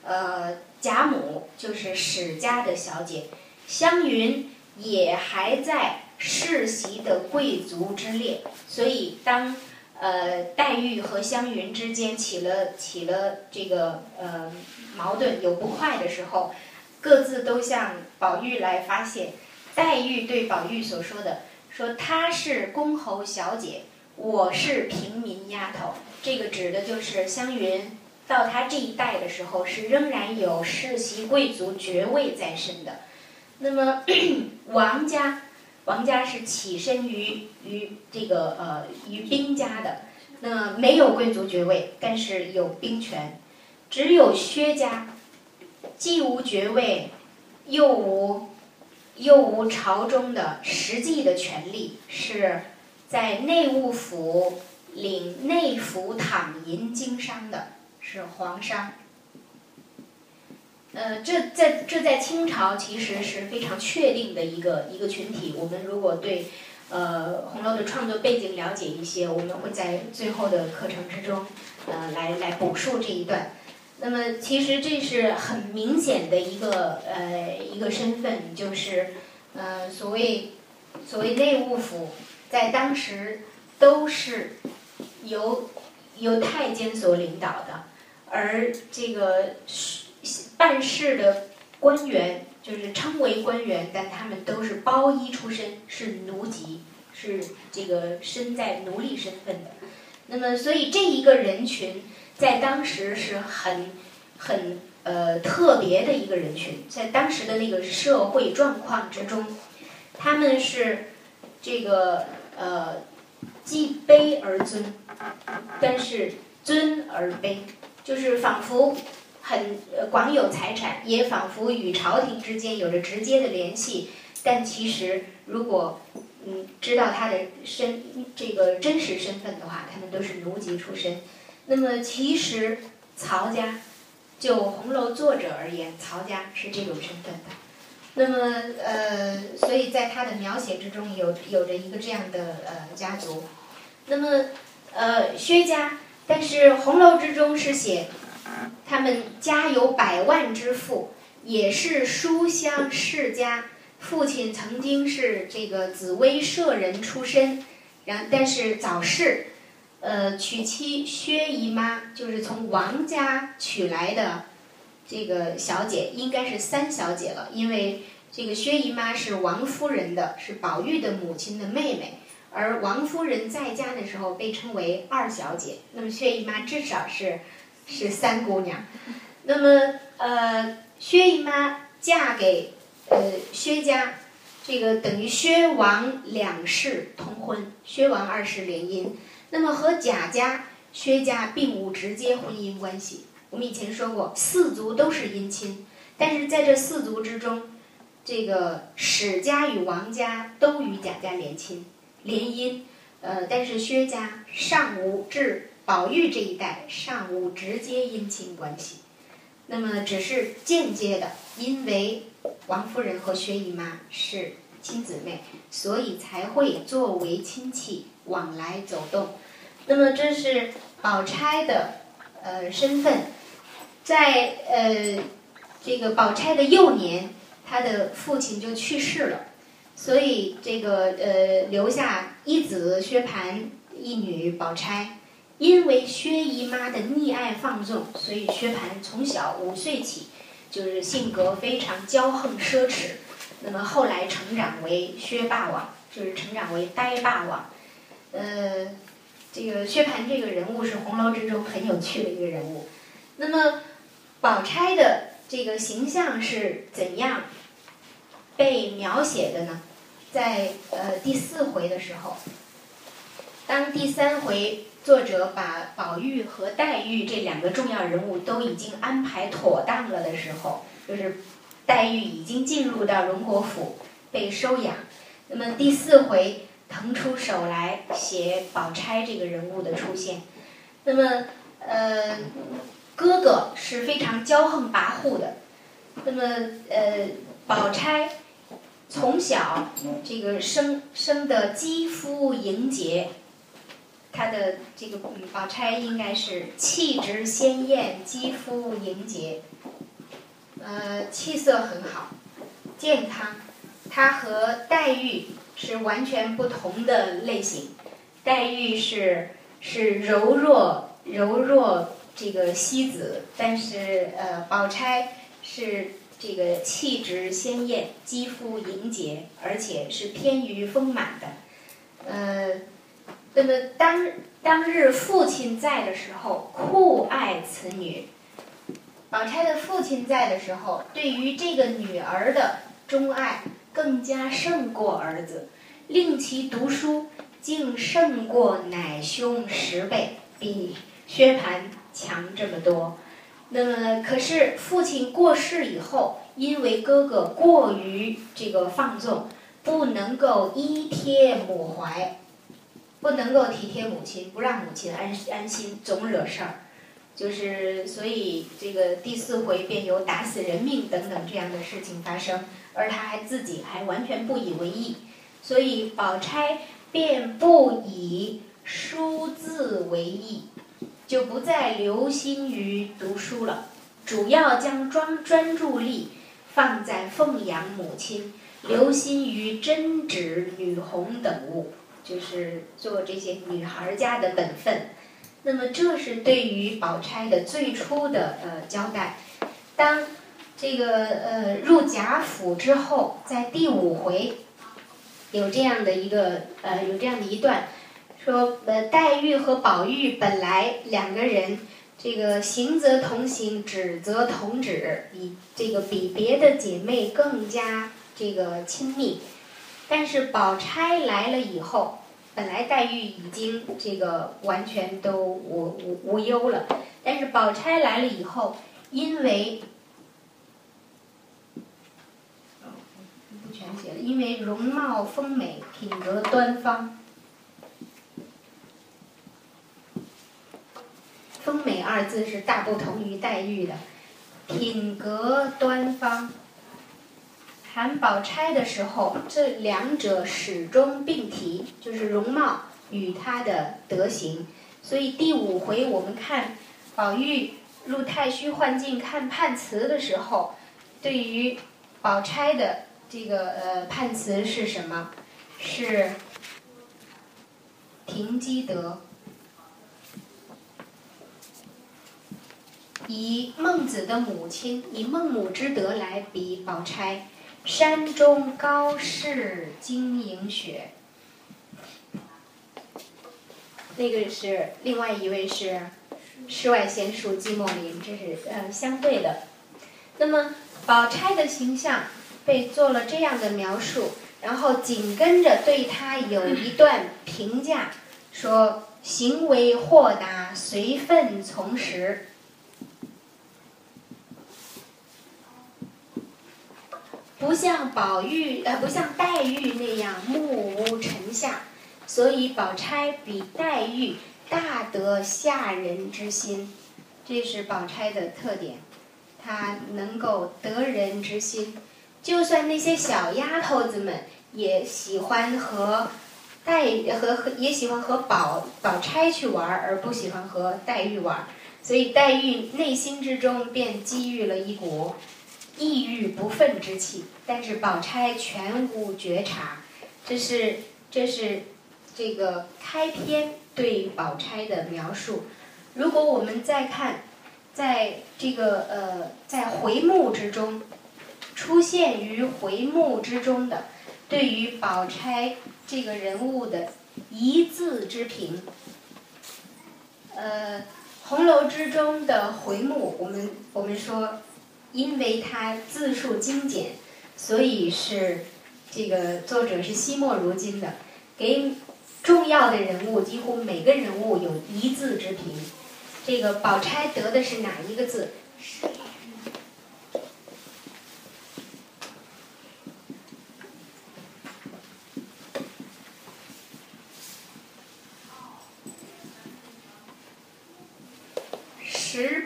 呃，贾母就是史家的小姐。湘云也还在世袭的贵族之列，所以当。呃，黛玉和湘云之间起了起了这个呃矛盾，有不快的时候，各自都向宝玉来发泄。黛玉对宝玉所说的说：“她是公侯小姐，我是平民丫头。”这个指的就是湘云到她这一代的时候，是仍然有世袭贵族爵位在身的。那么 [COUGHS] 王家。王家是起身于于这个呃于兵家的，那没有贵族爵位，但是有兵权。只有薛家，既无爵位，又无又无朝中的实际的权利，是在内务府领内府躺银经商的，是皇商。呃，这在这在清朝其实是非常确定的一个一个群体。我们如果对呃红楼的创作背景了解一些，我们会在最后的课程之中呃来来补述这一段。那么其实这是很明显的一个呃一个身份，就是呃所谓所谓内务府在当时都是由由太监所领导的，而这个是。办事的官员就是称为官员，但他们都是包衣出身，是奴籍，是这个身在奴隶身份的。那么，所以这一个人群在当时是很很呃特别的一个人群，在当时的那个社会状况之中，他们是这个呃既卑而尊，但是尊而卑，就是仿佛。很广有财产，也仿佛与朝廷之间有着直接的联系，但其实如果嗯知道他的身这个真实身份的话，他们都是奴籍出身。那么其实曹家，就红楼作者而言，曹家是这种身份的。那么呃，所以在他的描写之中有有着一个这样的呃家族。那么呃薛家，但是红楼之中是写。他们家有百万之富，也是书香世家。父亲曾经是这个紫薇舍人出身，然但是早逝。呃，娶妻薛姨妈就是从王家娶来的这个小姐，应该是三小姐了，因为这个薛姨妈是王夫人的，是宝玉的母亲的妹妹，而王夫人在家的时候被称为二小姐，那么薛姨妈至少是是三姑娘。那么呃，薛姨妈嫁给呃薛家，这个等于薛王两世通婚，薛王二世联姻。那么和贾家、薛家并无直接婚姻关系。我们以前说过，四族都是姻亲，但是在这四族之中，这个史家与王家都与贾家联亲联姻，呃，但是薛家尚无至宝玉这一代尚无直接姻亲关系。那么只是间接的，因为王夫人和薛姨妈是亲姊妹，所以才会作为亲戚往来走动。那么这是宝钗的呃身份，在呃这个宝钗的幼年，她的父亲就去世了，所以这个呃留下一子薛蟠，一女宝钗。因为薛姨妈的溺爱放纵，所以薛蟠从小五岁起就是性格非常骄横奢侈。那么后来成长为薛霸王，就是成长为呆霸王。呃，这个薛蟠这个人物是红楼之中很有趣的一个人物。那么宝钗的这个形象是怎样被描写的呢？在呃第四回的时候，当第三回。作者把宝玉和黛玉这两个重要人物都已经安排妥当了的时候，就是黛玉已经进入到荣国府被收养。那么第四回腾出手来写宝钗这个人物的出现。那么呃，哥哥是非常骄横跋扈的。那么呃，宝钗从小这个生生的肌肤莹洁。她的这个宝钗应该是气质鲜艳，肌肤莹洁，呃，气色很好，健康。她和黛玉是完全不同的类型，黛玉是是柔弱柔弱这个西子，但是呃，宝钗是这个气质鲜艳，肌肤莹洁，而且是偏于丰满的，呃。那么当当日父亲在的时候，酷爱此女。宝钗的父亲在的时候，对于这个女儿的钟爱更加胜过儿子，令其读书竟胜过奶兄十倍，比薛蟠强这么多。那么可是父亲过世以后，因为哥哥过于这个放纵，不能够依贴母怀。不能够体贴母亲，不让母亲安安心，总惹事儿，就是所以这个第四回便有打死人命等等这样的事情发生，而他还自己还完全不以为意，所以宝钗便不以书字为意，就不再留心于读书了，主要将专专注力放在奉养母亲，留心于针纸、女红等物。就是做这些女孩家的本分，那么这是对于宝钗的最初的呃交代。当这个呃入贾府之后，在第五回有这样的一个呃有这样的一段，说呃黛玉和宝玉本来两个人这个行则同行，止则同止，比这个比别的姐妹更加这个亲密。但是宝钗来了以后，本来黛玉已经这个完全都无无无忧了，但是宝钗来了以后，因为不全写了，因为容貌丰美，品格端方。丰美二字是大不同于黛玉的，品格端方。谈宝钗的时候，这两者始终并提，就是容貌与她的德行。所以第五回我们看宝玉入太虚幻境看判词的时候，对于宝钗的这个呃判词是什么？是停机德。以孟子的母亲，以孟母之德来比宝钗。山中高士晶莹雪。那个是另外一位是世外贤淑季莫林，这是呃相对的。那么宝钗的形象被做了这样的描述，然后紧跟着对她有一段评价，说行为豁达，随分从时。不像宝玉呃，不像黛玉那样目无尘下，所以宝钗比黛玉大得下人之心，这是宝钗的特点，她能够得人之心，就算那些小丫头子们也喜欢和黛和和也喜欢和宝宝钗去玩，而不喜欢和黛玉玩，所以黛玉内心之中便积郁了一股。抑郁不忿之气，但是宝钗全无觉察，这是这是这个开篇对宝钗的描述。如果我们再看，在这个呃在回目之中出现于回目之中的对于宝钗这个人物的一字之评，呃，红楼之中的回目，我们我们说。因为他字数精简，所以是这个作者是惜墨如金的，给重要的人物几乎每个人物有一字之评。这个宝钗得的是哪一个字？石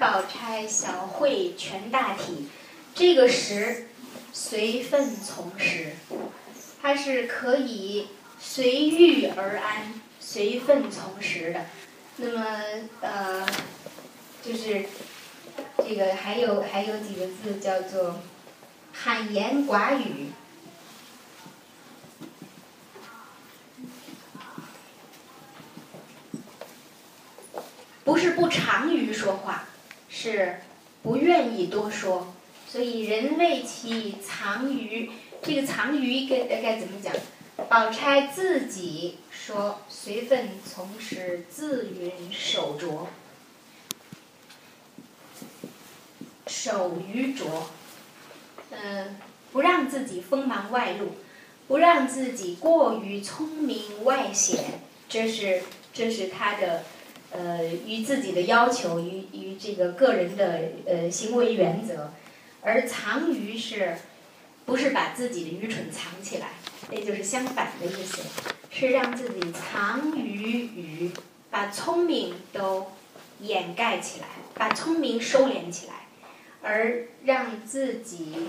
小慧全大体，这个时随分从时，它是可以随遇而安、随分从时的。那么呃，就是这个还有还有几个字叫做罕言寡语。不是不常于说话，是不愿意多说。所以人为其藏于，这个藏于该该怎么讲？宝钗自己说随分从时，自云守拙，守于拙。嗯，不让自己锋芒外露，不让自己过于聪明外显，这是这是他的。呃，与自己的要求，与与这个个人的呃行为原则，而藏于是，不是把自己的愚蠢藏起来，那就是相反的意思，是让自己藏于愚，把聪明都掩盖起来，把聪明收敛起来，而让自己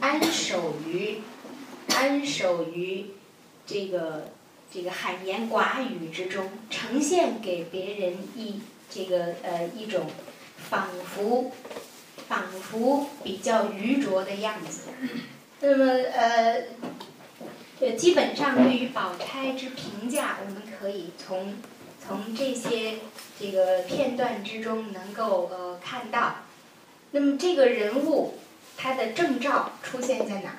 安守于安守于这个。这个罕言寡语之中，呈现给别人一这个呃一种仿佛仿佛比较愚拙的样子。那么呃，基本上对于宝钗之评价，我们可以从从这些这个片段之中能够呃看到。那么这个人物他的证照出现在哪？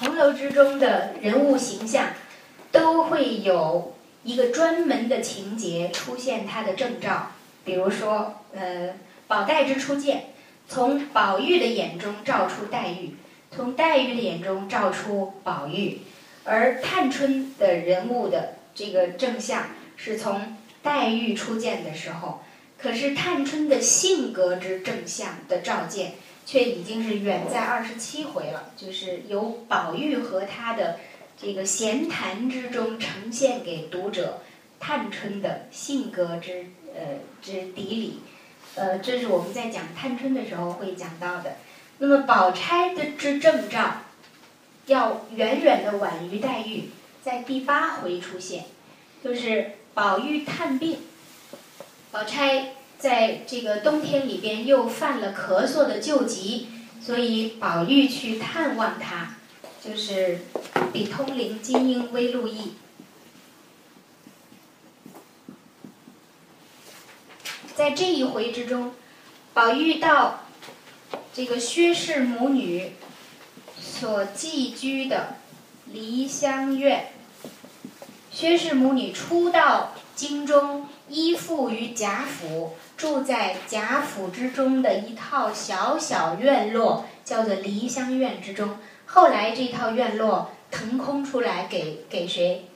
红楼之中的人物形象，都会有一个专门的情节出现他的证照。比如说，呃，宝黛之初见，从宝玉的眼中照出黛玉，从黛玉的眼中照出宝玉；而探春的人物的这个正相，是从黛玉初见的时候，可是探春的性格之正相的照见。却已经是远在二十七回了，就是由宝玉和他的这个闲谈之中呈现给读者探春的性格之呃之底里，呃，这是我们在讲探春的时候会讲到的。那么宝钗的之正照，要远远的晚于黛玉，在第八回出现，就是宝玉探病，宝钗。在这个冬天里边又犯了咳嗽的旧疾，所以宝玉去探望他，就是比通灵金英微露意。在这一回之中，宝玉到这个薛氏母女所寄居的梨香院。薛氏母女初到京中，依附于贾府，住在贾府之中的一套小小院落，叫做梨香院之中。后来这套院落腾空出来，给给谁？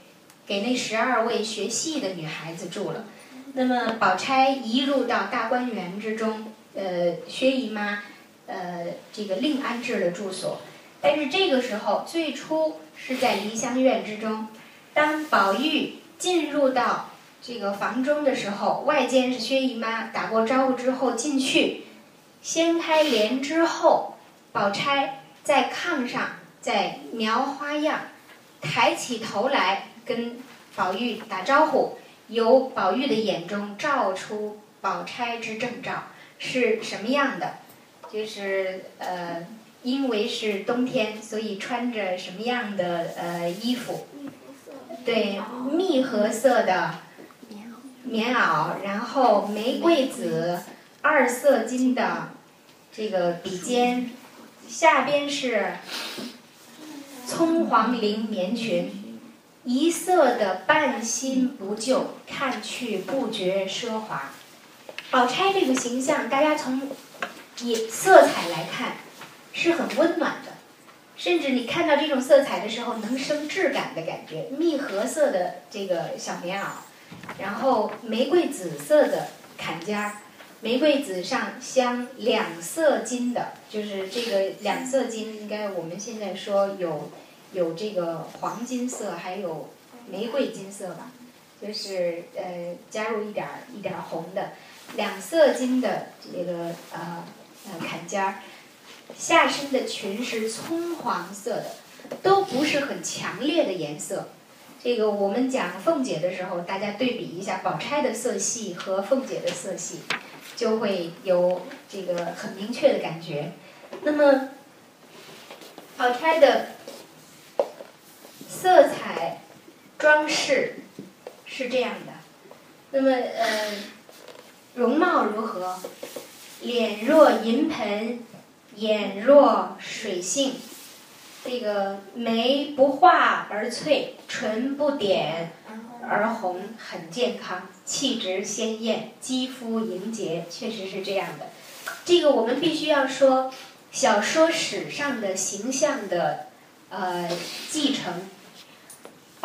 给那十二位学戏的女孩子住了。那么宝钗移入到大观园之中，呃，薛姨妈，呃，这个另安置了住所。但是这个时候，最初是在梨香院之中。当宝玉进入到这个房中的时候，外间是薛姨妈打过招呼之后进去，掀开帘之后，宝钗在炕上在描花样，抬起头来跟宝玉打招呼，由宝玉的眼中照出宝钗之正照是什么样的？就是呃，因为是冬天，所以穿着什么样的呃衣服？对，蜜合色的棉袄，然后玫瑰紫二色金的这个笔尖，下边是葱黄绫棉裙，一色的半新不旧，看去不觉奢华。宝钗这个形象，大家从也色彩来看，是很温暖的。甚至你看到这种色彩的时候，能生质感的感觉。蜜合色的这个小棉袄，然后玫瑰紫色的坎肩儿，玫瑰紫上镶两色金的，就是这个两色金，应该我们现在说有有这个黄金色，还有玫瑰金色吧，就是呃加入一点儿一点儿红的两色金的这个呃呃坎肩儿。下身的裙是葱黄色的，都不是很强烈的颜色。这个我们讲凤姐的时候，大家对比一下宝钗的色系和凤姐的色系，就会有这个很明确的感觉。那么，宝钗的色彩装饰是这样的。那么，呃，容貌如何？脸若银盆。眼若水性，这个眉不画而翠，唇不点而红，很健康，气质鲜艳，肌肤莹洁，确实是这样的。这个我们必须要说，小说史上的形象的呃继承。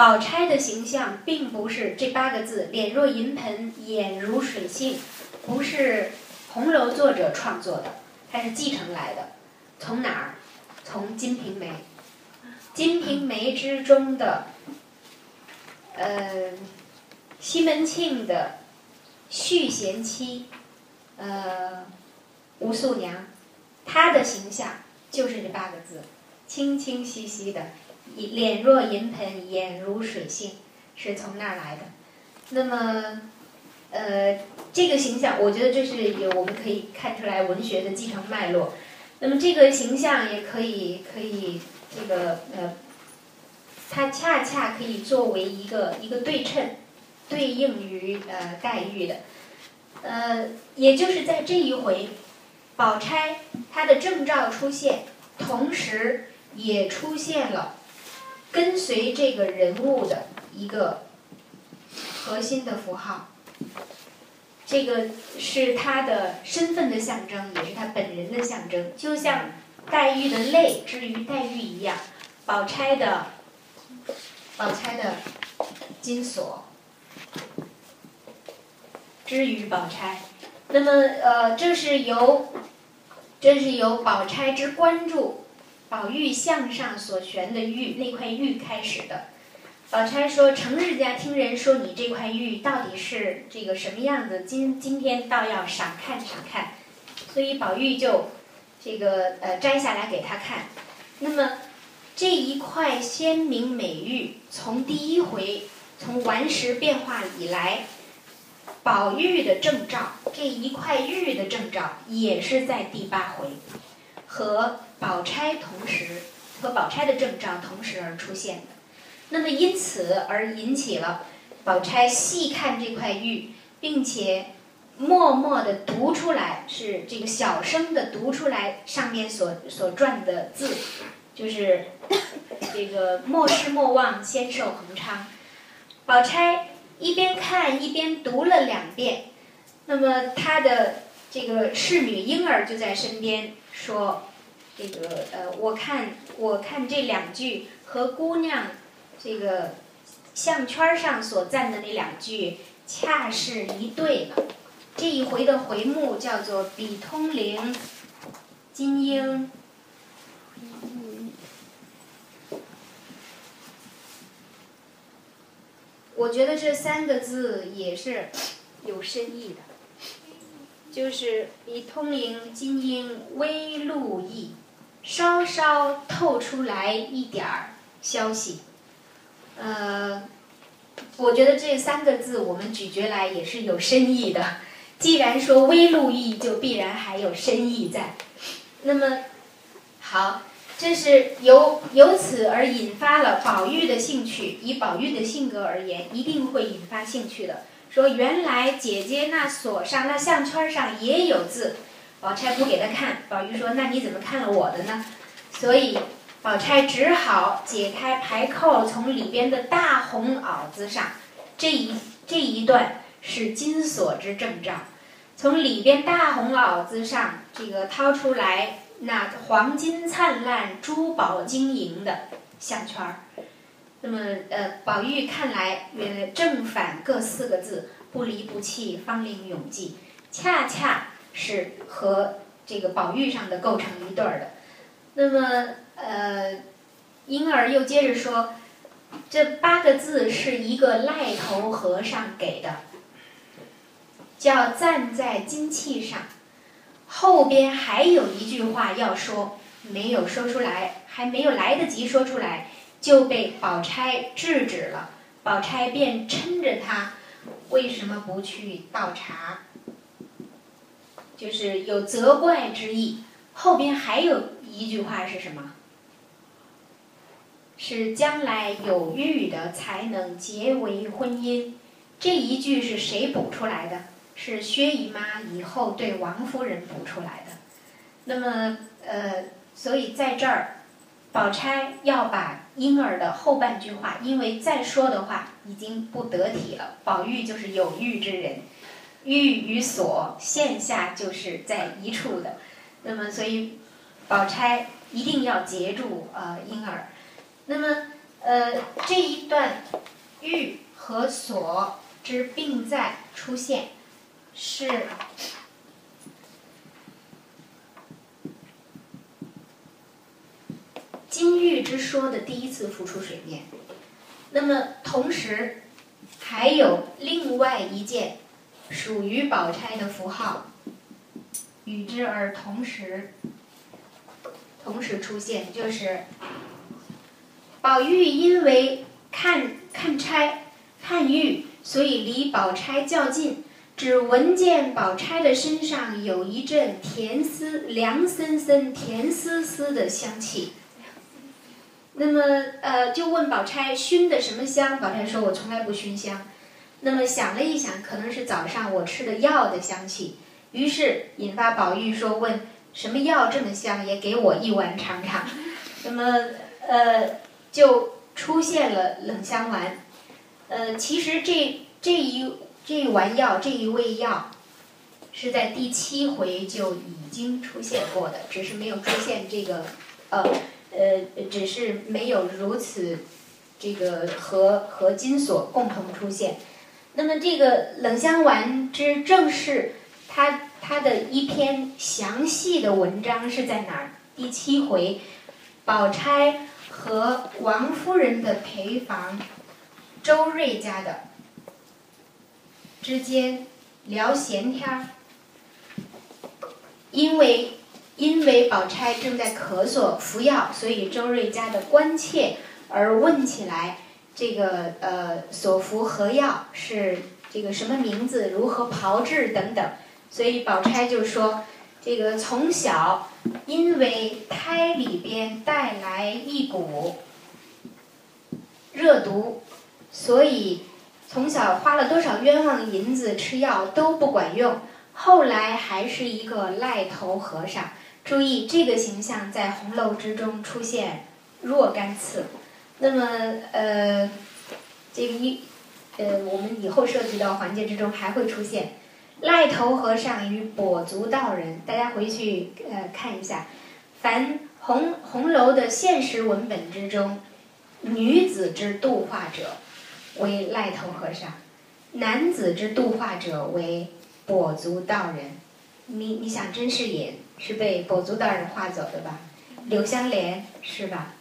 宝钗的形象并不是这八个字“脸若银盆，眼如水性”，不是红楼作者创作的。它是继承来的，从哪儿？从《金瓶梅》。《金瓶梅》之中的，呃，西门庆的续贤妻，呃，吴素娘，她的形象就是这八个字，清清晰晰的，脸若银盆，眼如水性，是从那儿来的。那么。呃，这个形象，我觉得这是有我们可以看出来文学的继承脉络。那么这个形象也可以可以这个呃，它恰恰可以作为一个一个对称，对应于呃黛玉的。呃，也就是在这一回，宝钗她的正照出现，同时也出现了跟随这个人物的一个核心的符号。这个是他的身份的象征，也是他本人的象征。就像黛玉的泪之于黛玉一样，宝钗的宝钗的金锁之于宝钗。那么，呃，这是由这是由宝钗之关注宝玉项上所悬的玉那块玉开始的。宝钗说：“成日家听人说你这块玉到底是这个什么样子？今今天倒要赏看赏看。”所以宝玉就这个呃摘下来给他看。那么这一块鲜明美玉，从第一回从顽石变化以来，宝玉的正照这一块玉的正照也是在第八回和宝钗同时和宝钗的正照同时而出现的。那么因此而引起了宝钗细看这块玉，并且默默的读出来，是这个小声的读出来上面所所撰的字，就是这个莫失莫忘，先寿恒昌。宝钗一边看一边读了两遍，那么她的这个侍女莺儿就在身边说：“这个呃，我看我看这两句和姑娘这个项圈上所赞的那两句恰是一对。这一回的回目叫做‘比通灵金英’。”我觉得这三个字也是有深意的，就是比通灵金英微露意，稍稍透出来一点儿消息。呃，我觉得这三个字我们咀嚼来也是有深意的。既然说微露意，就必然还有深意在。那么，好。这是由由此而引发了宝玉的兴趣。以宝玉的性格而言，一定会引发兴趣的。说原来姐姐那锁上那项圈上也有字，宝钗不给他看。宝玉说：“那你怎么看了我的呢？”所以宝钗只好解开排扣，从里边的大红袄子上，这一这一段是金锁之证照，从里边大红袄子上这个掏出来。那黄金灿烂、珠宝晶莹的项圈儿，那么呃，宝玉看来，呃，正反各四个字，不离不弃，芳龄永继，恰恰是和这个宝玉上的构成一对儿的。那么呃，婴儿又接着说，这八个字是一个癞头和尚给的，叫赞在金器上。后边还有一句话要说，没有说出来，还没有来得及说出来，就被宝钗制止了。宝钗便嗔着他，为什么不去倒茶？就是有责怪之意。后边还有一句话是什么？是将来有玉的才能结为婚姻。这一句是谁补出来的？是薛姨妈以后对王夫人补出来的，那么呃，所以在这儿，宝钗要把婴儿的后半句话，因为再说的话已经不得体了。宝玉就是有玉之人，玉与锁线下就是在一处的，那么所以宝钗一定要截住呃婴儿。那么呃这一段玉和锁之并在出现。是金玉之说的第一次浮出水面。那么，同时还有另外一件属于宝钗的符号与之而同时同时出现，就是宝玉因为看看钗看玉，所以离宝钗较近。只闻见宝钗的身上有一阵甜丝凉森森、甜丝丝的香气。那么，呃，就问宝钗熏的什么香？宝钗说：“我从来不熏香。”那么想了一想，可能是早上我吃的药的香气。于是引发宝玉说：“问什么药这么香？也给我一碗尝尝。”那么，呃，就出现了冷香丸。呃，其实这这一。这一丸药，这一味药，是在第七回就已经出现过的，只是没有出现这个，呃，呃，只是没有如此，这个和和金锁共同出现。那么这个冷香丸之正是它它的一篇详细的文章是在哪儿？第七回，宝钗和王夫人的陪房，周瑞家的。之间聊闲天儿，因为因为宝钗正在咳嗽服药，所以周瑞家的关切而问起来，这个呃所服何药是这个什么名字，如何炮制等等，所以宝钗就说，这个从小因为胎里边带来一股热毒，所以。从小花了多少冤枉银子吃药都不管用，后来还是一个赖头和尚。注意，这个形象在红楼之中出现若干次。那么，呃，这个一，呃，我们以后涉及到环节之中还会出现赖头和尚与跛足道人。大家回去呃看一下，凡红红楼的现实文本之中，女子之度化者为赖头和尚，男子之度化者为跛足道人。你你想，甄士隐是被跛足道人化走的吧？柳湘莲是吧？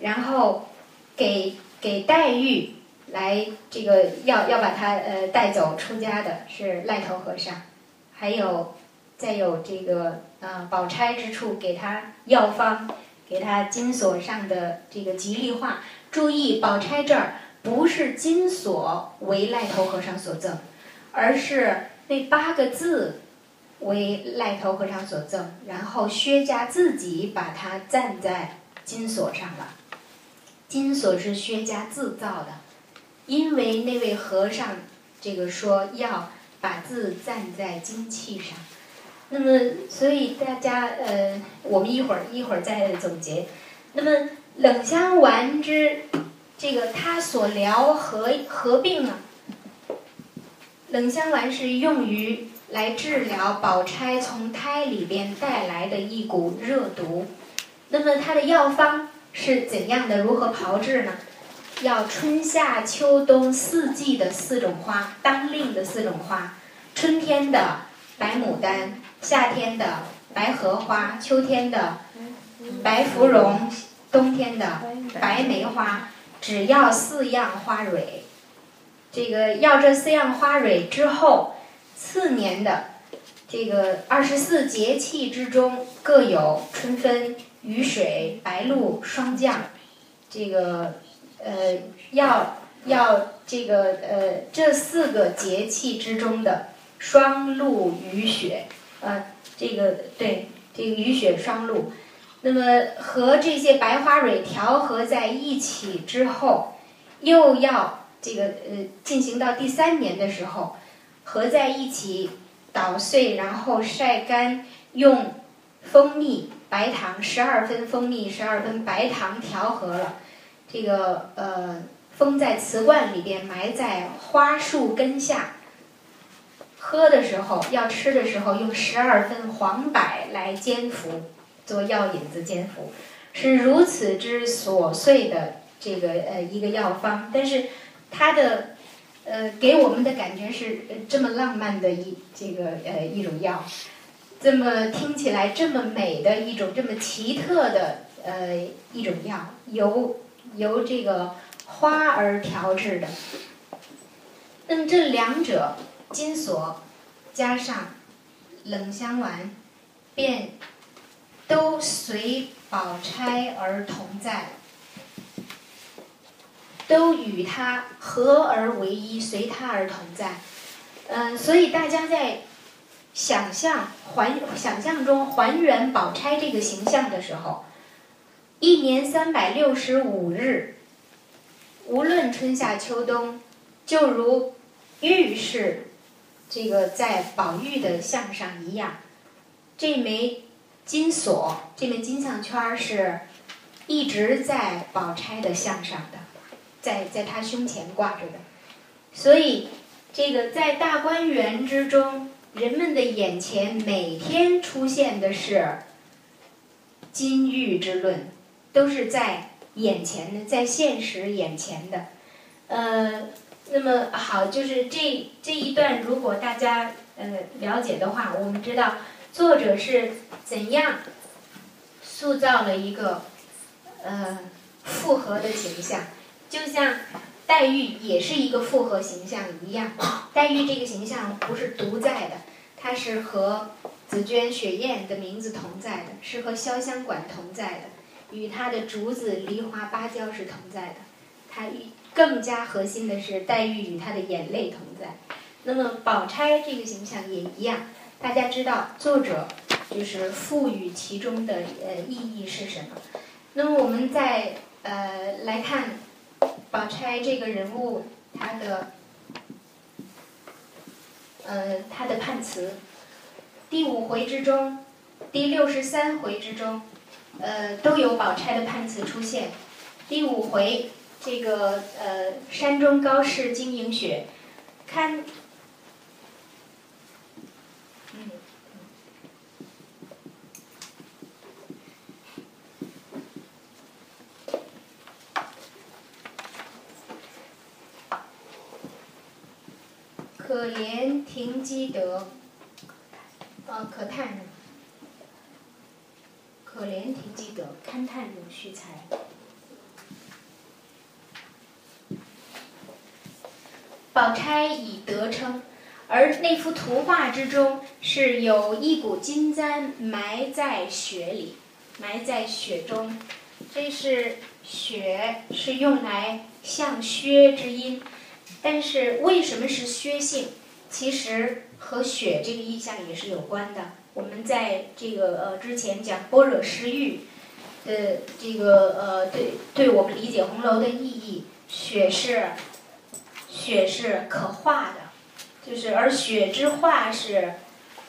然后给给黛玉来这个要要把她呃带走出家的是赖头和尚，还有再有这个呃宝钗之处给她药方，给她金锁上的这个吉利话。注意，宝钗这儿不是金锁为赖头和尚所赠，而是那八个字。为赖头和尚所赠，然后薛家自己把它赞在金锁上了。金锁是薛家自造的，因为那位和尚这个说要把字赞在金器上。那么，所以大家呃，我们一会儿一会儿再总结。那么冷香丸之这个它所疗合合并啊，冷香丸是用于。来治疗宝钗从胎里边带来的一股热毒，那么它的药方是怎样的？如何炮制呢？要春夏秋冬四季的四种花，当令的四种花：春天的白牡丹，夏天的白荷花，秋天的白芙蓉，冬天的白梅花。只要四样花蕊，这个要这四样花蕊之后。次年的这个二十四节气之中，各有春分、雨水、白露、霜降。这个呃，要要这个呃，这四个节气之中的霜露雨雪，呃，这个对这个雨雪霜露，那么和这些白花蕊调和在一起之后，又要这个呃进行到第三年的时候。合在一起捣碎，然后晒干，用蜂蜜、白糖十二分蜂蜜、十二分白糖调和了。这个呃，封在瓷罐里边，埋在花树根下。喝的时候，要吃的时候，用十二分黄柏来煎服，做药引子煎服，是如此之琐碎的这个呃一个药方。但是它的。呃，给我们的感觉是这么浪漫的一这个呃一种药，这么听起来这么美的一种这么奇特的呃一种药，由由这个花而调制的。那么这两者金锁加上冷香丸，便都随宝钗而同在。都与他合而为一，随他而同在。嗯，所以大家在想象还想象中还原宝钗这个形象的时候，一年三百六十五日，无论春夏秋冬，就如玉是这个在宝玉的项上一样，这枚金锁，这枚金项圈是一直在宝钗的项上的。在在他胸前挂着的，所以这个在大观园之中，人们的眼前每天出现的是金玉之论，都是在眼前的，在现实眼前的。呃，那么好，就是这这一段，如果大家呃了解的话，我们知道作者是怎样塑造了一个呃复合的形象。就像黛玉也是一个复合形象一样，黛玉这个形象不是独在的，它是和紫鹃、雪雁的名字同在的，是和潇湘馆同在的，与它的竹子、梨花、芭蕉是同在的。它更加核心的是黛玉与她的眼泪同在。那么宝钗这个形象也一样，大家知道作者就是赋予其中的呃意义是什么？那么我们再呃来看。宝钗这个人物，她的，呃，她的判词，第五回之中，第六十三回之中，呃，都有宝钗的判词出现。第五回这个呃，山中高士晶莹雪，看。可怜停机德，呃，可叹，可怜停机德，堪叹永续才。宝钗以德称，而那幅图画之中是有一股金簪埋在雪里，埋在雪中，这是雪，是用来象薛之音。但是为什么是薛性？其实和雪这个意象也是有关的。我们在这个呃之前讲般若诗域的这个呃对对我们理解红楼的意义，雪是雪是可化的，就是而雪之化是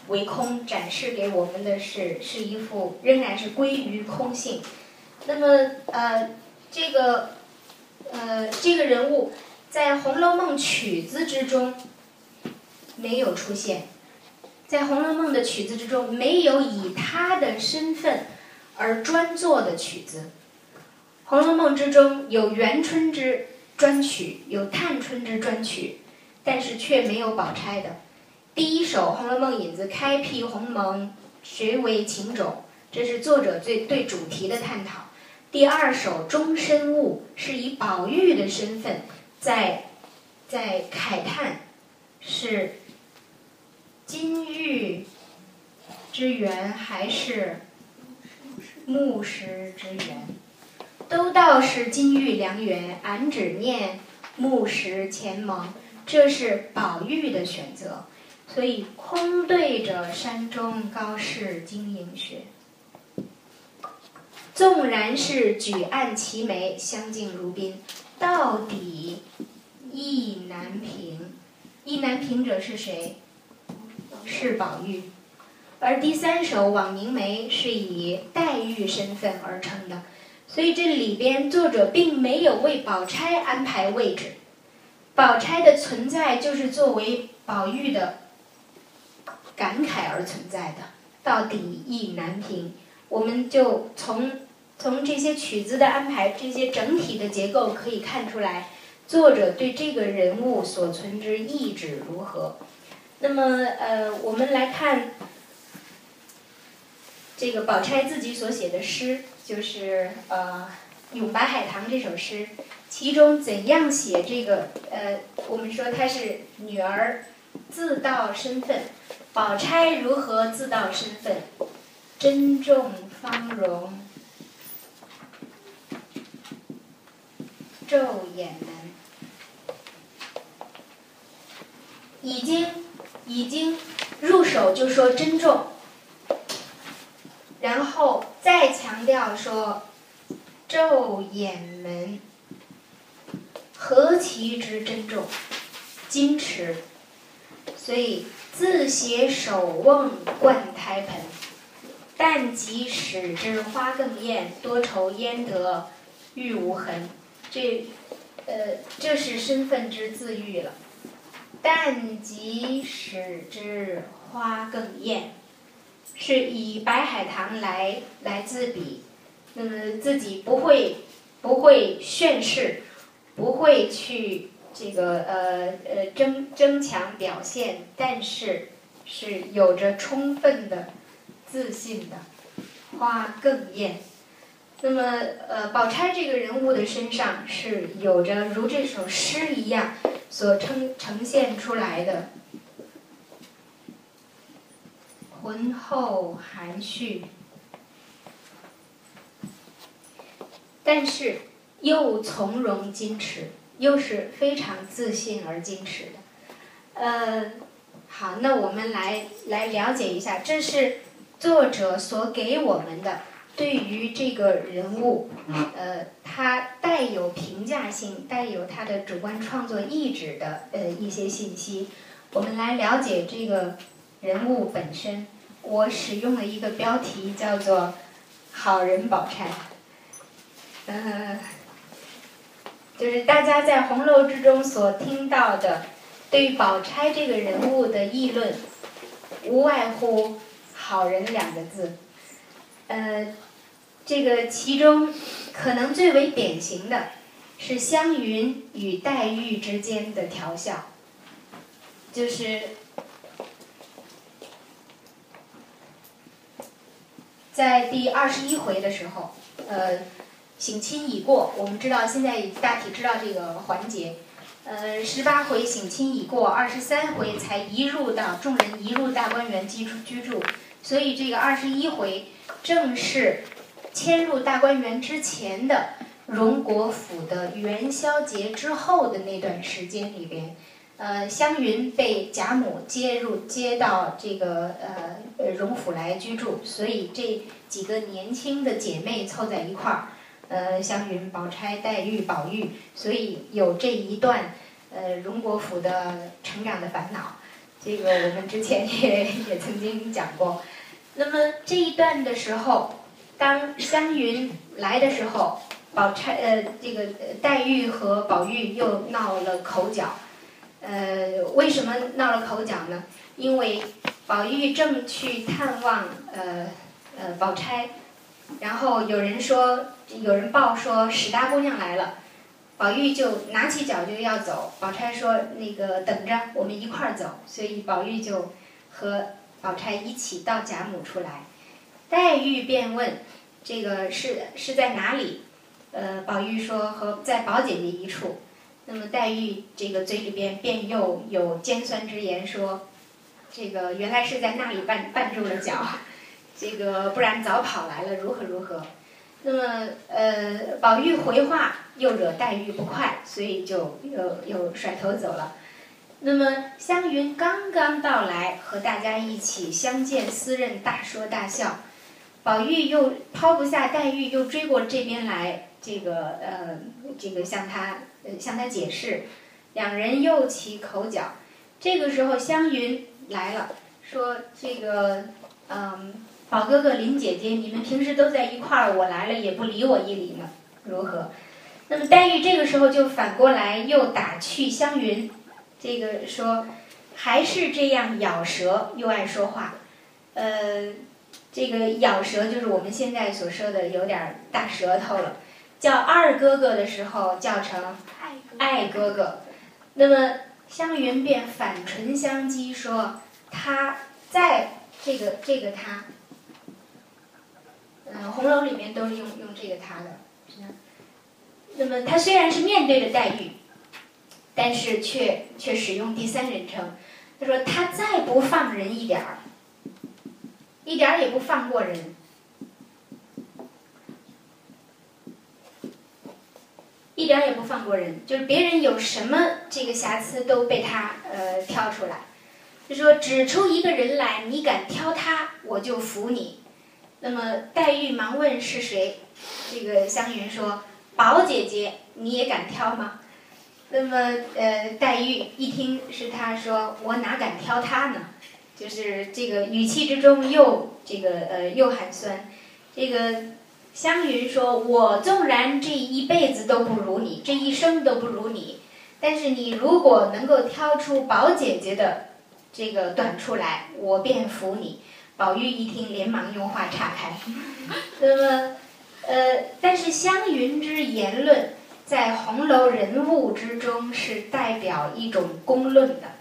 为空，展示给我们的是是一幅仍然是归于空性。那么呃这个呃这个人物。在《红楼梦》曲子之中没有出现，在《红楼梦》的曲子之中没有以他的身份而专作的曲子，《红楼梦》之中有元春之专曲，有探春之专曲，但是却没有宝钗的。第一首《红楼梦》引子开辟鸿蒙，谁为情种？这是作者最对主题的探讨。第二首《终身误》是以宝玉的身份。在，在慨叹，是金玉之源还是木石之源？都道是金玉良缘，俺只念木石前盟。这是宝玉的选择，所以空对着山中高士经营学。纵然是举案齐眉，相敬如宾。到底意难平，意难平者是谁？是宝玉。而第三首《枉凝眉》是以黛玉身份而成的，所以这里边作者并没有为宝钗安排位置。宝钗的存在就是作为宝玉的感慨而存在的。到底意难平，我们就从。从这些曲子的安排，这些整体的结构可以看出来，作者对这个人物所存之意志如何。那么，呃，我们来看这个宝钗自己所写的诗，就是呃《咏白海棠》这首诗，其中怎样写这个？呃，我们说她是女儿自道身份，宝钗如何自道身份？珍重芳容。昼掩门，已经已经入手就说珍重，然后再强调说昼掩门，何其之珍重、矜持，所以自携手瓮灌胎盆，但即使之花更艳，多愁焉得玉无痕。这，呃，这是身份之自喻了。但即使之花更艳，是以白海棠来来自比，那么自己不会不会炫饰，不会去这个呃呃争争强表现，但是是有着充分的自信的，花更艳。那么，呃，宝钗这个人物的身上是有着如这首诗一样所呈呈现出来的浑厚含蓄，但是又从容矜持，又是非常自信而矜持的。呃，好，那我们来来了解一下，这是作者所给我们的。对于这个人物，呃，他带有评价性、带有他的主观创作意志的呃一些信息，我们来了解这个人物本身。我使用了一个标题叫做“好人宝钗”。呃，就是大家在红楼之中所听到的对于宝钗这个人物的议论，无外乎“好人”两个字。呃，这个其中可能最为典型的是湘云与黛玉之间的调笑，就是在第二十一回的时候，呃，省亲已过，我们知道现在大体知道这个环节，呃，十八回省亲已过，二十三回才移入到众人移入大观园居住居住，所以这个二十一回正是。迁入大观园之前的荣国府的元宵节之后的那段时间里边，呃，湘云被贾母接入接到这个呃荣府来居住，所以这几个年轻的姐妹凑在一块儿，呃，湘云、宝钗、黛玉、宝玉，所以有这一段呃荣国府的成长的烦恼，这个我们之前也也曾经讲过。那么这一段的时候。当湘云来的时候，宝钗呃，这个黛玉和宝玉又闹了口角，呃，为什么闹了口角呢？因为宝玉正去探望呃呃宝钗，然后有人说，有人报说史大姑娘来了，宝玉就拿起脚就要走，宝钗说那个等着，我们一块儿走，所以宝玉就和宝钗一起到贾母处来。黛玉便问：“这个是是在哪里？”呃，宝玉说：“和在宝姐姐一处。”那么黛玉这个嘴里边便又有尖酸之言说：“这个原来是在那里绊绊住了脚，[LAUGHS] 这个不然早跑来了，如何如何？”那么呃，宝玉回话又惹黛玉不快，所以就又又甩头走了。那么湘云刚刚到来，和大家一起相见私认，大说大笑。宝玉又抛不下黛玉，又追过这边来，这个呃，这个向他向他解释，两人又起口角。这个时候湘云来了，说：“这个嗯，宝哥哥、林姐姐，你们平时都在一块儿，我来了也不理我一理呢，如何？”那么黛玉这个时候就反过来又打趣湘云，这个说：“还是这样咬舌，又爱说话，呃。”这个咬舌就是我们现在所说的有点大舌头了，叫二哥哥的时候叫成爱哥哥，那么湘云便反唇相讥说他在这个这个他，嗯，红楼里面都是用用这个他的，那么他虽然是面对着黛玉，但是却却使用第三人称，他说他再不放人一点儿。一点儿也不放过人，一点也不放过人，就是别人有什么这个瑕疵都被他呃挑出来，就说指出一个人来，你敢挑他，我就服你。那么黛玉忙问是谁，这个湘云说：“宝姐姐，你也敢挑吗？”那么呃，黛玉一听是他说，我哪敢挑他呢？就是这个语气之中又这个呃又寒酸，这个湘云说：“我纵然这一辈子都不如你，这一生都不如你，但是你如果能够挑出宝姐姐的这个短处来，我便服你。”宝玉一听，连忙用话岔开。[LAUGHS] 那么，呃，但是湘云之言论在红楼人物之中是代表一种公论的。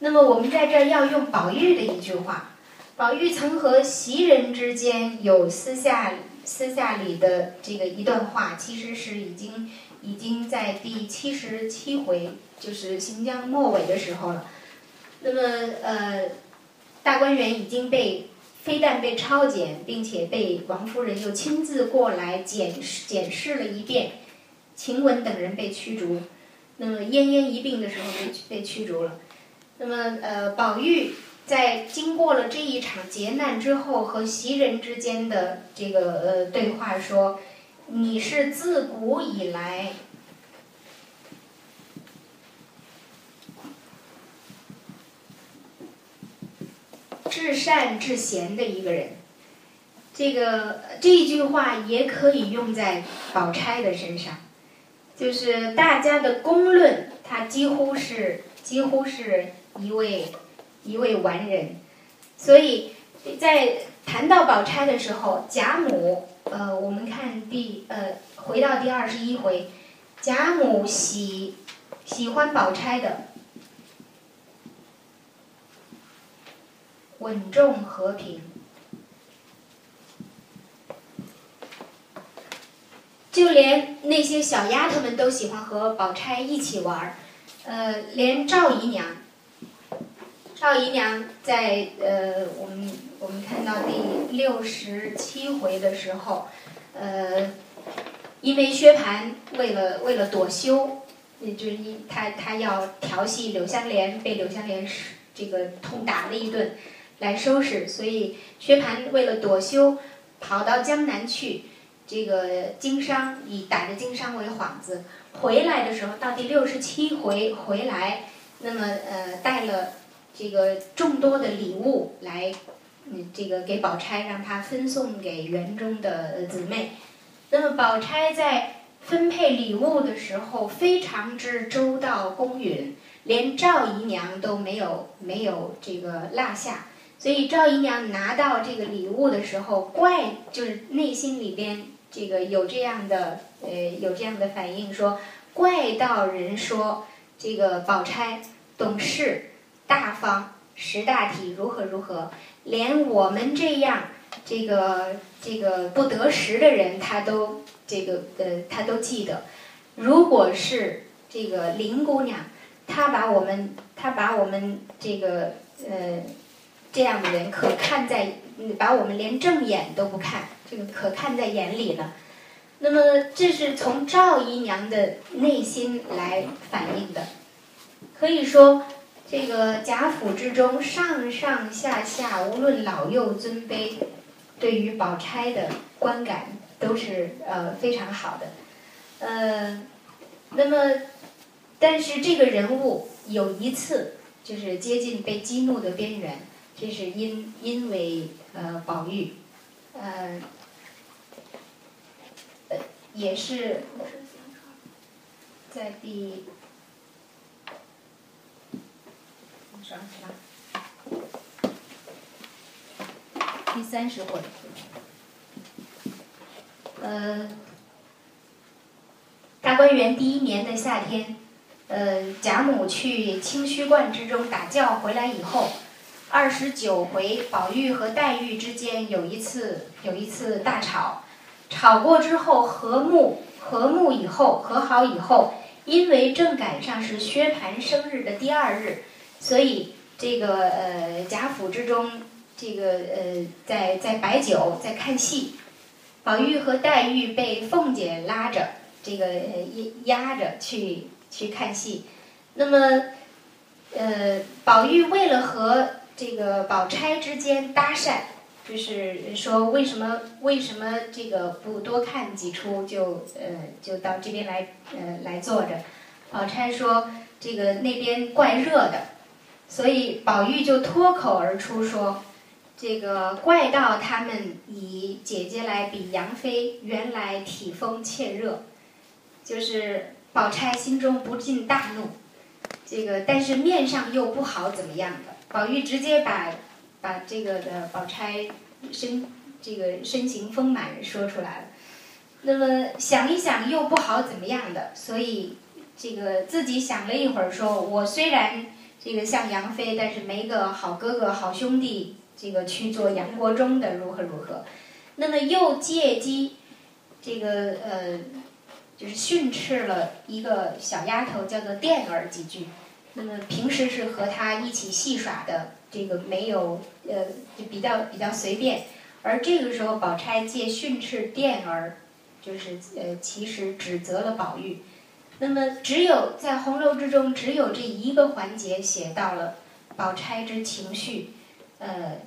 那么我们在这儿要用宝玉的一句话，宝玉曾和袭人之间有私下私下里的这个一段话，其实是已经已经在第七十七回，就是行将末尾的时候了。那么呃，大观园已经被非但被抄检，并且被王夫人又亲自过来检视检视了一遍，晴雯等人被驱逐，那么奄奄一病的时候被被驱逐了。那么，呃，宝玉在经过了这一场劫难之后，和袭人之间的这个呃对话说：“你是自古以来，至善至贤的一个人。这个这句话也可以用在宝钗的身上，就是大家的公论，他几乎是几乎是一位一位完人。所以在谈到宝钗的时候，贾母，呃，我们看第呃回到第二十一回，贾母喜喜欢宝钗的。稳重和平，就连那些小丫头们都喜欢和宝钗一起玩儿。呃，连赵姨娘，赵姨娘在呃，我们我们看到第六十七回的时候，呃，因为薛蟠为了为了躲羞，也就是因他他要调戏柳湘莲，被柳湘莲这个痛打了一顿。来收拾，所以薛蟠为了躲羞，跑到江南去，这个经商，以打着经商为幌子。回来的时候，到第六十七回回来，那么呃带了这个众多的礼物来，嗯，这个给宝钗，让她分送给园中的姊妹。那么宝钗在分配礼物的时候，非常之周到公允，连赵姨娘都没有没有这个落下。所以赵姨娘拿到这个礼物的时候，怪就是内心里边这个有这样的呃有这样的反应，说怪道人说这个宝钗懂事大方识大体如何如何，连我们这样这个这个不得时的人，他都这个呃他都记得。如果是这个林姑娘，她把我们她把我们这个呃。这样的人可看在，把我们连正眼都不看，这个可看在眼里了。那么这是从赵姨娘的内心来反映的，可以说这个贾府之中上上下下，无论老幼尊卑，对于宝钗的观感都是呃非常好的。呃，那么但是这个人物有一次就是接近被激怒的边缘。这是因因为呃宝玉，呃，也是在第，第三十回，呃，大观园第一年的夏天，呃，贾母去清虚观之中打醮回来以后。二十九回，宝玉和黛玉之间有一次有一次大吵，吵过之后和睦和睦以后和好以后，因为正赶上是薛蟠生日的第二日，所以这个呃贾府之中这个呃在在摆酒在看戏，宝玉和黛玉被凤姐拉着这个压压着去去看戏，那么呃宝玉为了和这个宝钗之间搭讪，就是说为什么为什么这个不多看几出就呃就到这边来呃来坐着？宝钗说这个那边怪热的，所以宝玉就脱口而出说，这个怪道他们以姐姐来比杨妃，原来体风怯热，就是宝钗心中不禁大怒，这个但是面上又不好怎么样的。宝玉直接把把这个的宝钗身这个身形丰满说出来了，那么想一想又不好怎么样的，所以这个自己想了一会儿，说我虽然这个像杨妃，但是没个好哥哥好兄弟，这个去做杨国忠的如何如何，那么又借机这个呃就是训斥了一个小丫头，叫做电儿几句。那么平时是和他一起戏耍的，这个没有呃，就比较比较随便。而这个时候，宝钗借训斥电儿，就是呃，其实指责了宝玉。那么只有在红楼之中，只有这一个环节写到了宝钗之情绪，呃，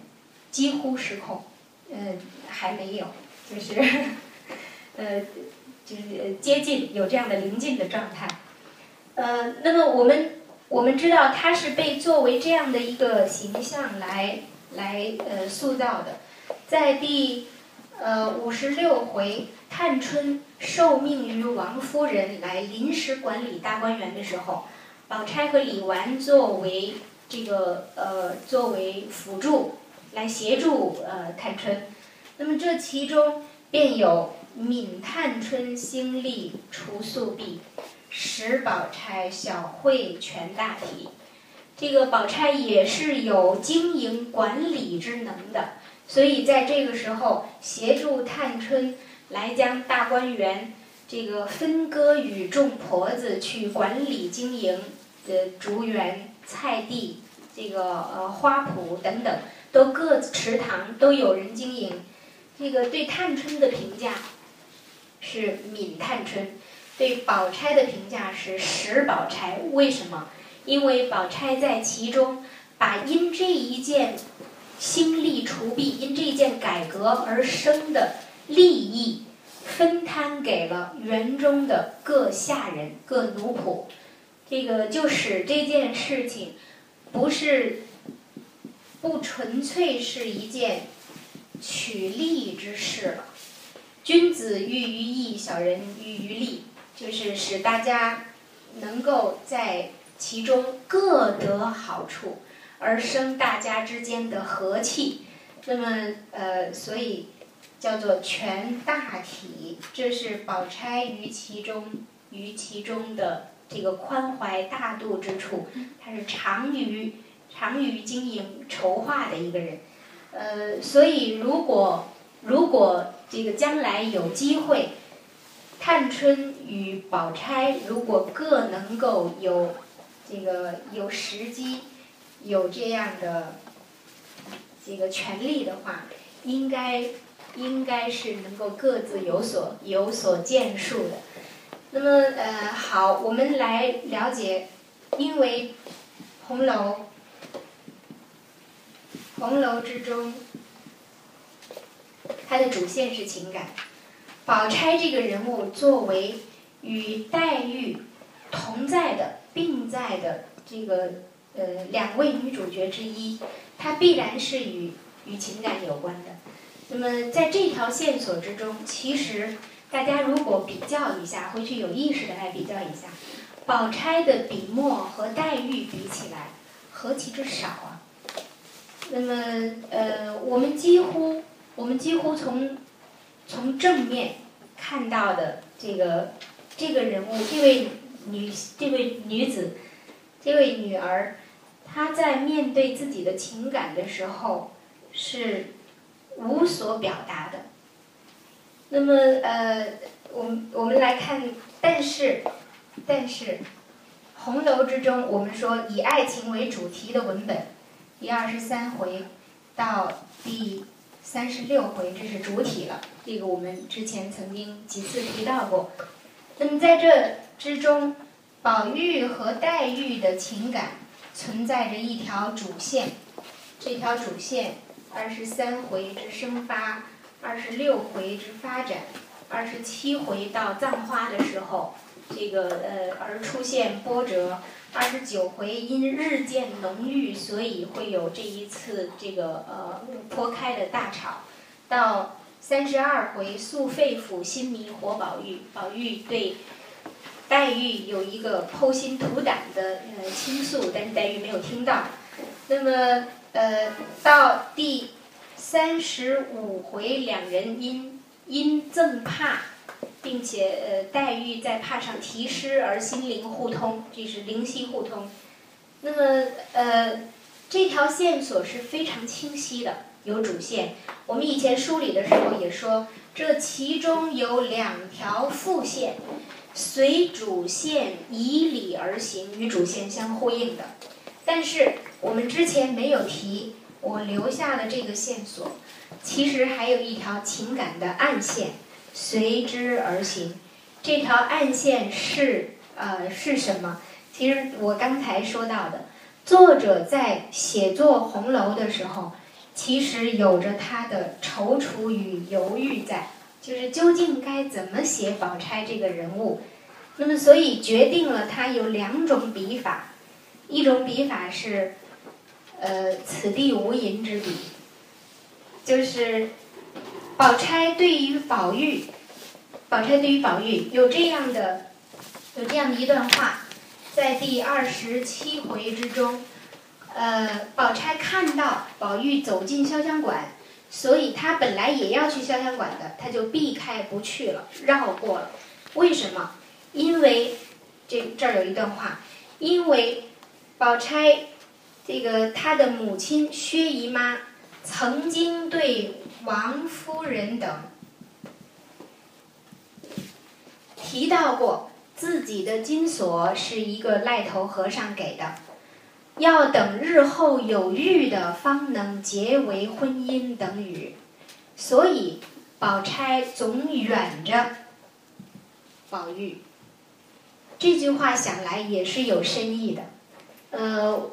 几乎失控，呃，还没有，就是呃，就是接近有这样的临近的状态。呃，那么我们。我们知道他是被作为这样的一个形象来来呃塑造的。在第呃五十六回，探春受命于王夫人来临时管理大观园的时候，宝钗和李纨作为这个呃作为辅助来协助呃探春。那么这其中便有闵探春兴利除宿弊，使宝钗小会全大体。这个宝钗也是有经营管理之能的，所以在这个时候协助探春来将大观园这个分割与众婆子去管理经营的竹园、菜地、这个呃花圃等等，都各池塘都有人经营。这个对探春的评价是敏探春，对宝钗的评价是史宝钗。为什么？因为宝钗在其中把因这一件兴利除弊，因这一件改革而生的利益分摊给了园中的各下人、各奴仆，这个就使这件事情不是不纯粹是一件取利之事了。君子喻于义，小人喻于利，就是使大家能够在。其中各得好处，而生大家之间的和气。那么，呃，所以叫做全大体。这是宝钗于其中于其中的这个宽怀大度之处。他是长于长于经营筹划的一个人。呃，所以如果如果这个将来有机会，探春与宝钗如果各能够有。这个有时机，有这样的这个权利的话，应该应该是能够各自有所有所建树的。那么呃，好，我们来了解，因为红楼红楼之中，它的主线是情感。宝钗这个人物作为与黛玉同在的。并在的这个呃两位女主角之一，她必然是与与情感有关的。那么在这条线索之中，其实大家如果比较一下，回去有意识的来比较一下，宝钗的笔墨和黛玉比起来，何其之少啊！那么呃，我们几乎我们几乎从从正面看到的这个这个人物，这位。女这位女子，这位女儿，她在面对自己的情感的时候是无所表达的。那么呃，我们我们来看，但是但是，红楼之中，我们说以爱情为主题的文本，第二十三回到第三十六回，这是主体了。这个我们之前曾经几次提到过。那么在这。之中，宝玉和黛玉的情感存在着一条主线，这条主线二十三回之生发，二十六回之发展，二十七回到葬花的时候，这个呃而出现波折，二十九回因日渐浓郁，所以会有这一次这个呃泼开的大吵，到三十二回诉肺腑心迷活宝玉，宝玉对。黛玉有一个剖心吐胆的呃倾诉，但是黛玉没有听到。那么呃，到第三十五回，两人因因憎怕，并且呃黛玉在帕上题诗而心灵互通，这是灵犀互通。那么呃，这条线索是非常清晰的，有主线。我们以前梳理的时候也说，这其中有两条副线。随主线以理而行，与主线相呼应的。但是我们之前没有提，我留下了这个线索。其实还有一条情感的暗线随之而行。这条暗线是呃是什么？其实我刚才说到的，作者在写作《红楼》的时候，其实有着他的踌躇与犹豫在。就是究竟该怎么写宝钗这个人物？那么，所以决定了他有两种笔法，一种笔法是，呃，此地无银之笔。就是宝钗对于宝玉，宝钗对于宝玉有这样的有这样的一段话，在第二十七回之中，呃，宝钗看到宝玉走进潇湘馆，所以她本来也要去潇湘馆的，她就避开不去了，绕过了。为什么？因为这这儿有一段话，因为宝钗这个她的母亲薛姨妈曾经对王夫人等。提到过，自己的金锁是一个癞头和尚给的，要等日后有玉的方能结为婚姻等语，所以宝钗总远着。宝玉。这句话想来也是有深意的，呃，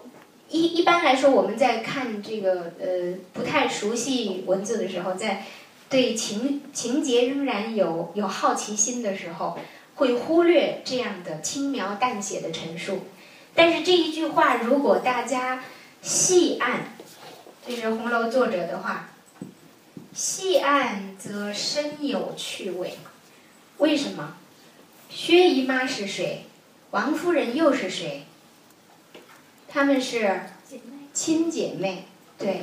一一般来说，我们在看这个呃不太熟悉文字的时候，在对情情节仍然有有好奇心的时候，会忽略这样的轻描淡写的陈述。但是这一句话，如果大家细按，这是红楼作者的话，细按则深有趣味。为什么？薛姨妈是谁？王夫人又是谁？她们是亲姐妹，对。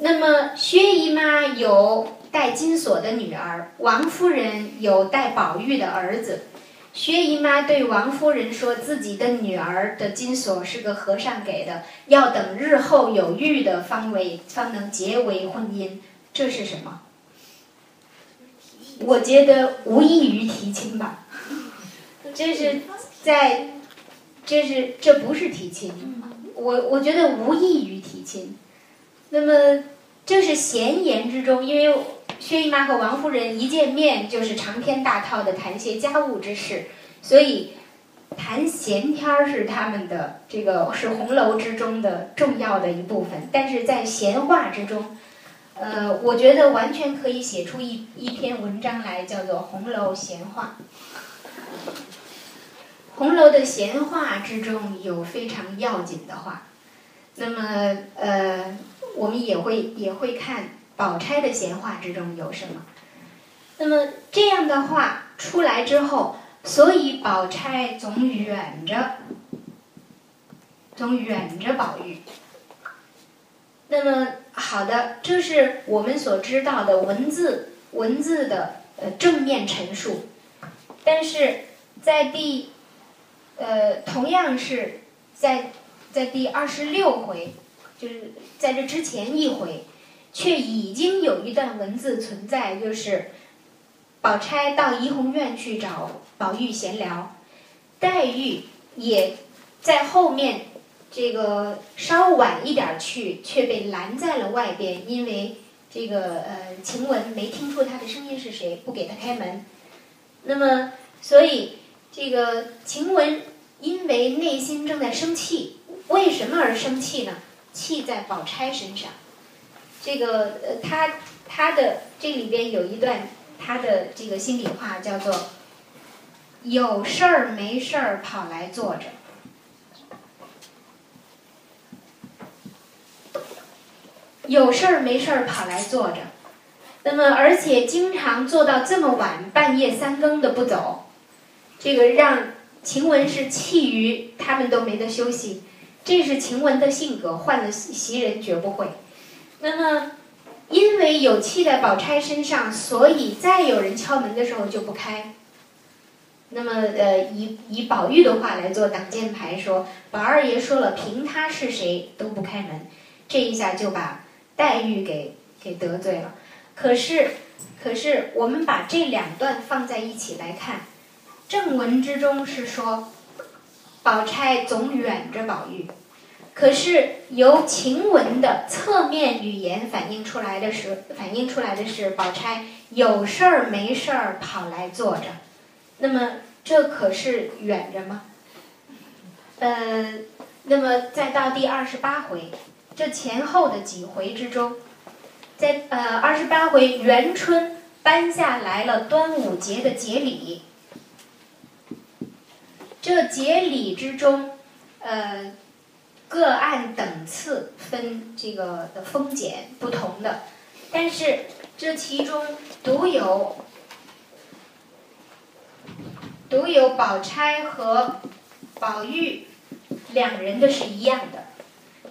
那么薛姨妈有戴金锁的女儿，王夫人有戴宝玉的儿子。薛姨妈对王夫人说自己的女儿的金锁是个和尚给的，要等日后有玉的方为方能结为婚姻。这是什么？我觉得无异于提亲吧。这是在，这是这不是提亲，我我觉得无异于提亲。那么这是闲言之中，因为薛姨妈和王夫人一见面就是长篇大套的谈些家务之事，所以谈闲天儿是他们的这个是红楼之中的重要的一部分。但是在闲话之中，呃，我觉得完全可以写出一一篇文章来，叫做《红楼闲话》。红楼的闲话之中有非常要紧的话，那么呃，我们也会也会看宝钗的闲话之中有什么。那么这样的话出来之后，所以宝钗总远着，总远着宝玉。那么好的，这是我们所知道的文字文字的呃正面陈述，但是在第。呃，同样是在在第二十六回，就是在这之前一回，却已经有一段文字存在，就是宝钗到怡红院去找宝玉闲聊，黛玉也在后面这个稍晚一点去，却被拦在了外边，因为这个呃晴雯没听出她的声音是谁，不给她开门。那么，所以这个晴雯。因为内心正在生气，为什么而生气呢？气在宝钗身上。这个呃，他他的这里边有一段他的这个心里话，叫做“有事儿没事儿跑来坐着”，有事儿没事儿跑来坐着，那么而且经常做到这么晚，半夜三更的不走，这个让。晴雯是气于他们都没得休息，这是晴雯的性格，换了袭人绝不会。那么，因为有气在宝钗身上，所以再有人敲门的时候就不开。那么，呃，以以宝玉的话来做挡箭牌，说宝二爷说了，凭他是谁都不开门，这一下就把黛玉给给得罪了。可是，可是我们把这两段放在一起来看。正文之中是说，宝钗总远着宝玉，可是由晴雯的侧面语言反映出来的是，反映出来的是宝钗有事儿没事儿跑来坐着，那么这可是远着吗？呃，那么再到第二十八回，这前后的几回之中，在呃二十八回元春颁下来了端午节的节礼。这节礼之中，呃，各按等次分这个的封减不同的，但是这其中独有独有宝钗和宝玉两人的是一样的，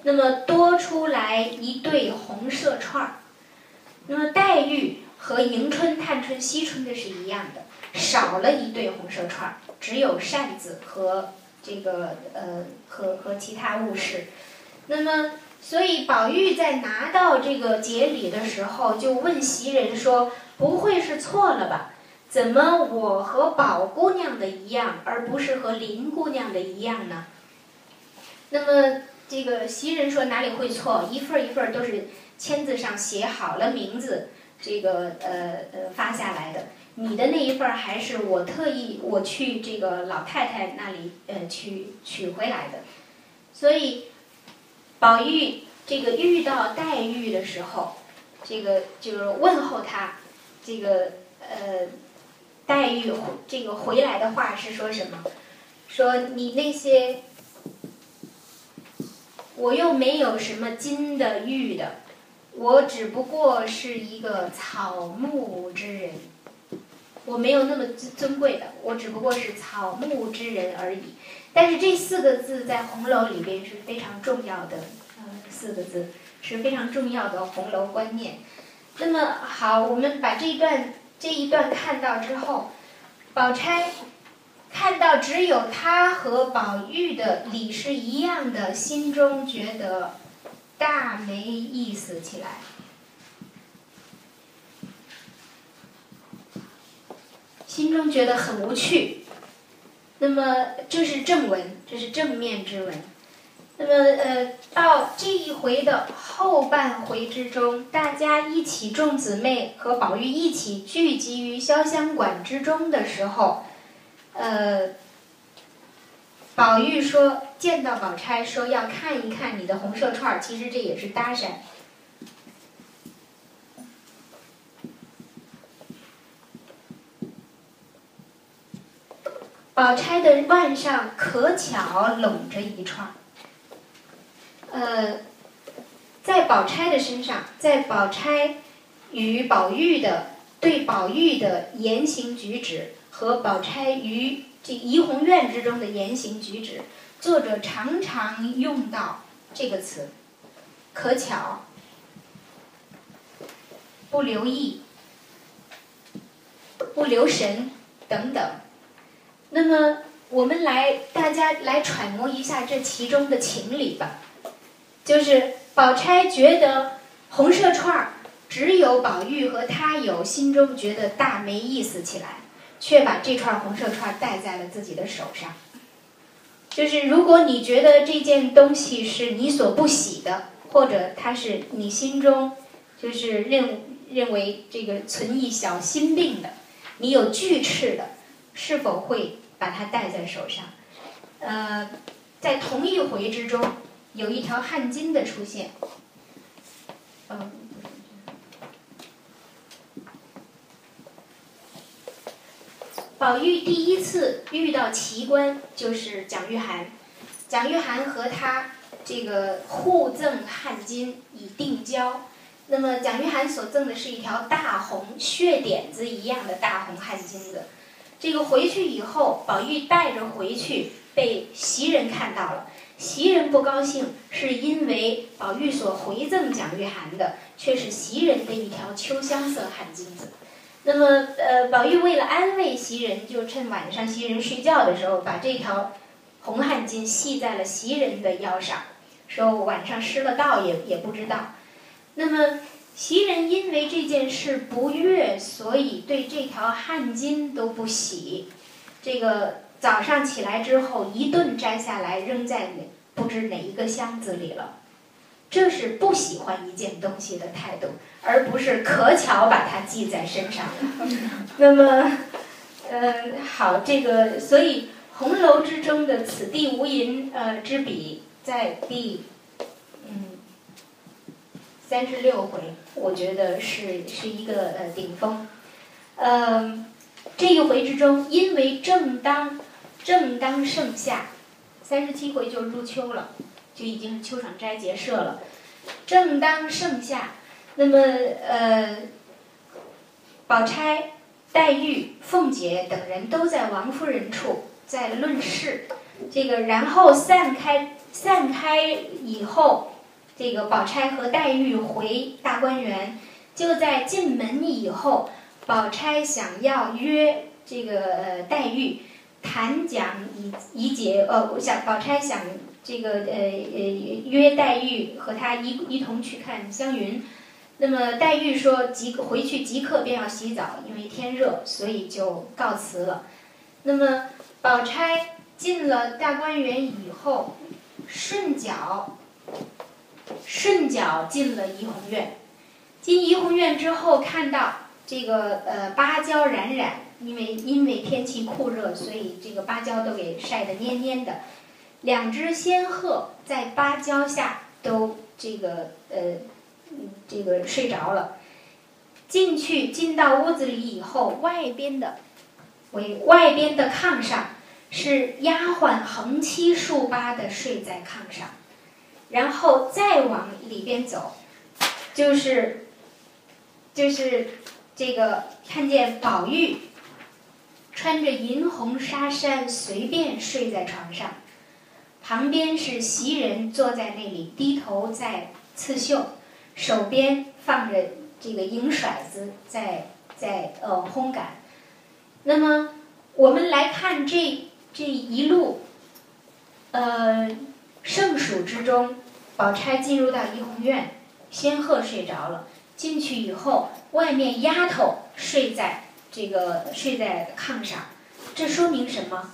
那么多出来一对红色串儿，那么黛玉和迎春、探春、惜春的是一样的，少了一对红色串儿，只有扇子和。这个呃和和其他物事，那么所以宝玉在拿到这个节礼的时候，就问袭人说：“不会是错了吧？怎么我和宝姑娘的一样，而不是和林姑娘的一样呢？”那么这个袭人说：“哪里会错？一份一份都是签字上写好了名字，这个呃呃发下来的。”你的那一份还是我特意我去这个老太太那里呃去取回来的，所以宝玉这个遇到黛玉的时候，这个就是问候她，这个呃黛玉这个回来的话是说什么？说你那些我又没有什么金的玉的，我只不过是一个草木之人。我没有那么尊尊贵的，我只不过是草木之人而已。但是这四个字在红楼里边是非常重要的，呃，四个字是非常重要的红楼观念。那么好，我们把这一段这一段看到之后，宝钗看到只有她和宝玉的理是一样的，心中觉得大没意思起来。心中觉得很无趣，那么这是正文，这是正面之文。那么呃，到这一回的后半回之中，大家一起众姊妹和宝玉一起聚集于潇湘馆之中的时候，呃，宝玉说见到宝钗说要看一看你的红色串儿，其实这也是搭讪。宝钗的腕上可巧拢着一串儿，呃，在宝钗的身上，在宝钗与宝玉的对宝玉的言行举止和宝钗于这怡红院之中的言行举止，作者常常用到这个词，可巧，不留意，不留神等等。那么，我们来，大家来揣摩一下这其中的情理吧。就是宝钗觉得红色串儿只有宝玉和她有，心中觉得大没意思起来，却把这串红色串戴在了自己的手上。就是如果你觉得这件东西是你所不喜的，或者它是你心中就是认认为这个存一小心病的，你有惧斥的，是否会？把它戴在手上，呃，在同一回之中，有一条汗巾的出现。嗯，宝玉第一次遇到奇观就是蒋玉菡，蒋玉菡和他这个互赠汗巾以定交。那么蒋玉菡所赠的是一条大红血点子一样的大红汗巾子。这个回去以后，宝玉带着回去，被袭人看到了。袭人不高兴，是因为宝玉所回赠蒋玉菡的，却是袭人的一条秋香色汗巾子。那么，呃，宝玉为了安慰袭人，就趁晚上袭人睡觉的时候，把这条红汗巾系在了袭人的腰上，说晚上失了道也也不知道。那么。袭人因为这件事不悦，所以对这条汗巾都不洗。这个早上起来之后，一顿摘下来扔在不知哪一个箱子里了。这是不喜欢一件东西的态度，而不是可巧把它系在身上。[LAUGHS] 那么，嗯，好，这个所以红楼之中的“此地无银”呃之笔，在第嗯。三十六回，我觉得是是一个呃顶峰，呃，这一回之中，因为正当正当盛夏，三十七回就入秋了，就已经是秋爽斋结社了。正当盛夏，那么呃，宝钗、黛玉、凤姐等人都在王夫人处在论事。这个然后散开，散开以后，这个宝钗和黛玉回大观园，就在进门以后，宝钗想要约这个黛玉谈讲以以解呃，我想宝钗想这个呃呃约黛玉和她一一同去看湘云，那么黛玉说即回去即刻便要洗澡，因为天热，所以就告辞了。那么宝钗。进了大观园以后，顺脚，顺脚进了怡红院。进怡红院之后，看到这个呃芭蕉冉冉，因为因为天气酷热，所以这个芭蕉都给晒得蔫蔫的。两只仙鹤在芭蕉下都这个呃这个睡着了。进去进到屋子里以后，外边的为外边的炕上。是丫鬟横七竖八的睡在炕上，然后再往里边走，就是，就是这个看见宝玉穿着银红纱衫随便睡在床上，旁边是袭人坐在那里低头在刺绣，手边放着这个银骰子在在呃烘干。那么我们来看这。这一路，呃，盛暑之中，宝钗进入到怡红院，仙鹤睡着了。进去以后，外面丫头睡在这个睡在炕上，这说明什么？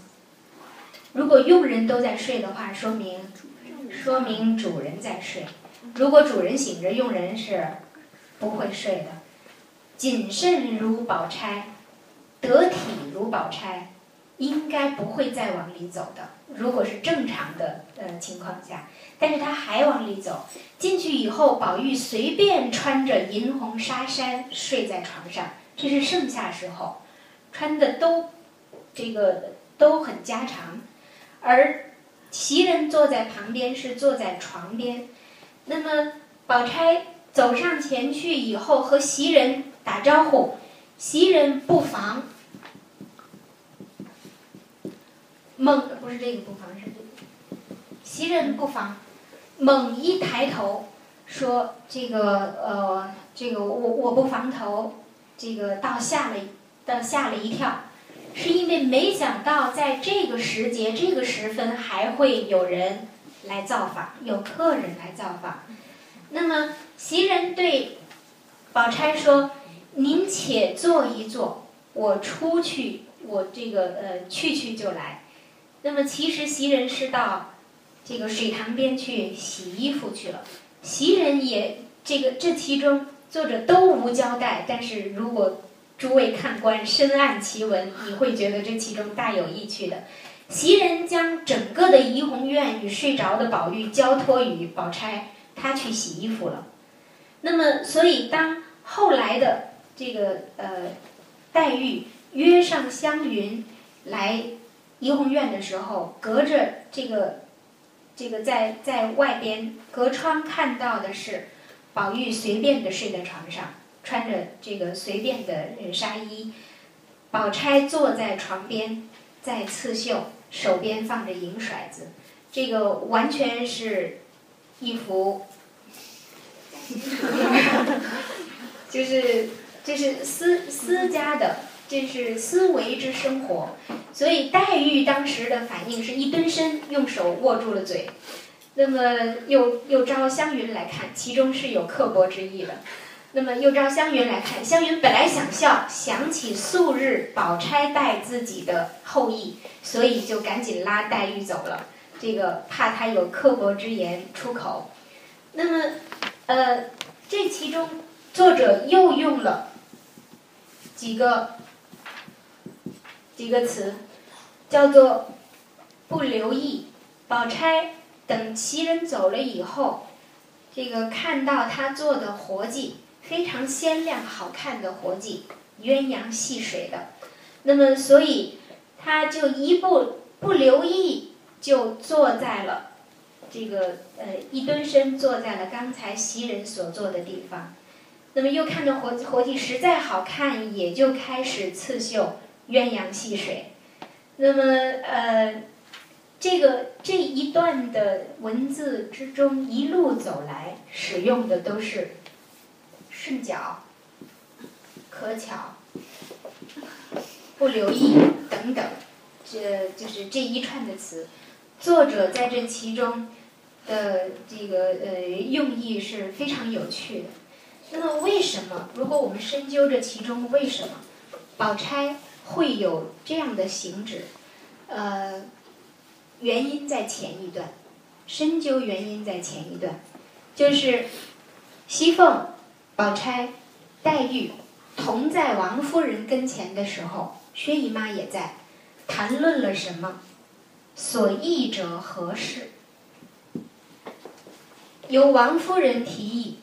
如果佣人都在睡的话，说明说明主人在睡。如果主人醒着，佣人是不会睡的。谨慎如宝钗，得体如宝钗。应该不会再往里走的。如果是正常的呃情况下，但是他还往里走。进去以后，宝玉随便穿着银红纱衫睡在床上，这是盛夏时候，穿的都这个都很家常。而袭人坐在旁边，是坐在床边。那么宝钗走上前去以后，和袭人打招呼，袭人不防。猛不是这个不防是这个，袭人不防，猛一抬头说：“这个呃，这个我我不防头，这个倒吓了，倒吓了一跳，是因为没想到在这个时节这个时分还会有人来造访，有客人来造访。那么袭人对宝钗说：‘您且坐一坐，我出去，我这个呃去去就来。’”那么其实袭人是到这个水塘边去洗衣服去了。袭人也这个这其中作者都无交代，但是如果诸位看官深谙其文，你会觉得这其中大有意趣的。袭人将整个的怡红院与睡着的宝玉交托于宝钗，她去洗衣服了。那么所以当后来的这个呃黛玉约上湘云来。怡红院的时候，隔着这个，这个在在外边隔窗看到的是，宝玉随便的睡在床上，穿着这个随便的纱衣，宝钗坐在床边在刺绣，手边放着银骰子，这个完全是一幅，[LAUGHS] 就是就是私私家的。这是思维之生活，所以黛玉当时的反应是一蹲身，用手握住了嘴。那么又又招湘云来看，其中是有刻薄之意的。那么又招湘云来看，湘云本来想笑，想起素日宝钗待自己的厚意，所以就赶紧拉黛玉走了。这个怕她有刻薄之言出口。那么，呃，这其中作者又用了几个。几个词，叫做不留意。宝钗等袭人走了以后，这个看到他做的活计非常鲜亮好看的活计，鸳鸯戏水的，那么所以他就一步不留意就坐在了这个呃一蹲身坐在了刚才袭人所坐的地方。那么又看着活活计实在好看，也就开始刺绣鸳鸯戏水。那么呃，这个这一段的文字之中，一路走来使用的都是顺脚、可巧、不留意等等，这就是这一串的词。作者在这其中的这个呃用意是非常有趣的。那么为什么？如果我们深究这其中为什么，宝钗会有这样的行止？呃，原因在前一段，深究原因在前一段，就是熙凤、宝钗、黛玉同在王夫人跟前的时候，薛姨妈也在，谈论了什么？所议者何事？由王夫人提议。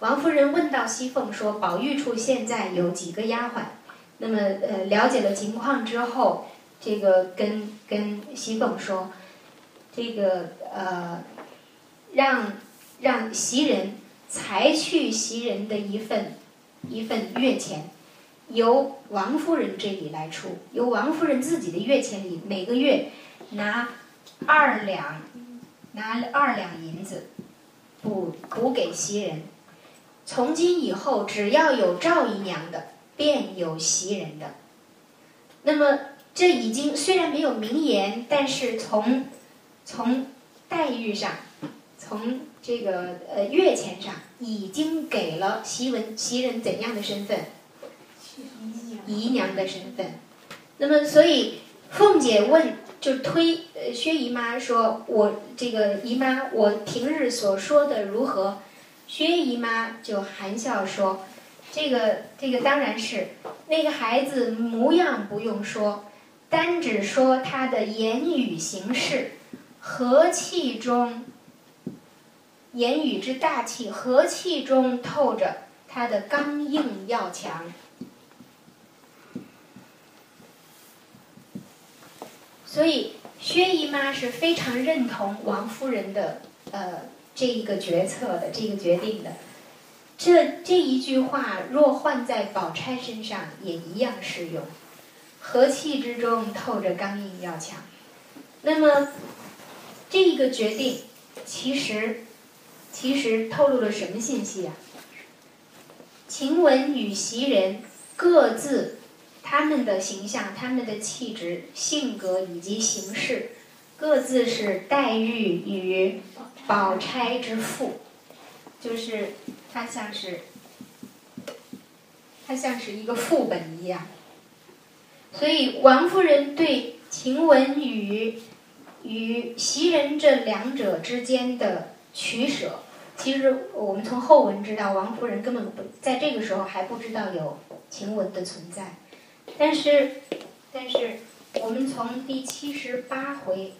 王夫人问到熙凤说：“宝玉处现在有几个丫鬟？”那么，呃，了解了情况之后，这个跟跟熙凤说：“这个呃，让让袭人裁去袭人的一份一份月钱，由王夫人这里来出，由王夫人自己的月钱里每个月拿二两拿二两银子补补给袭人。”从今以后，只要有赵姨娘的，便有袭人的。那么，这已经虽然没有名言，但是从从待遇上，从这个呃月钱上，已经给了袭文袭人怎样的身份？姨娘的身份。那么，所以凤姐问，就推薛姨妈说：“我这个姨妈，我平日所说的如何？”薛姨妈就含笑说：“这个，这个当然是那个孩子模样不用说，单只说他的言语行事，和气中，言语之大气，和气中透着他的刚硬要强。所以薛姨妈是非常认同王夫人的，呃。”这一个决策的这个决定的，这这一句话若换在宝钗身上也一样适用。和气之中透着刚硬要强。那么，这一个决定其实其实透露了什么信息啊？晴雯与袭人各自他们的形象、他们的气质、性格以及形式，各自是黛玉与。宝钗之父，就是他像是，他像是一个副本一样。所以王夫人对晴雯与与袭人这两者之间的取舍，其实我们从后文知道，王夫人根本不在这个时候还不知道有晴雯的存在。但是，但是我们从第七十八回，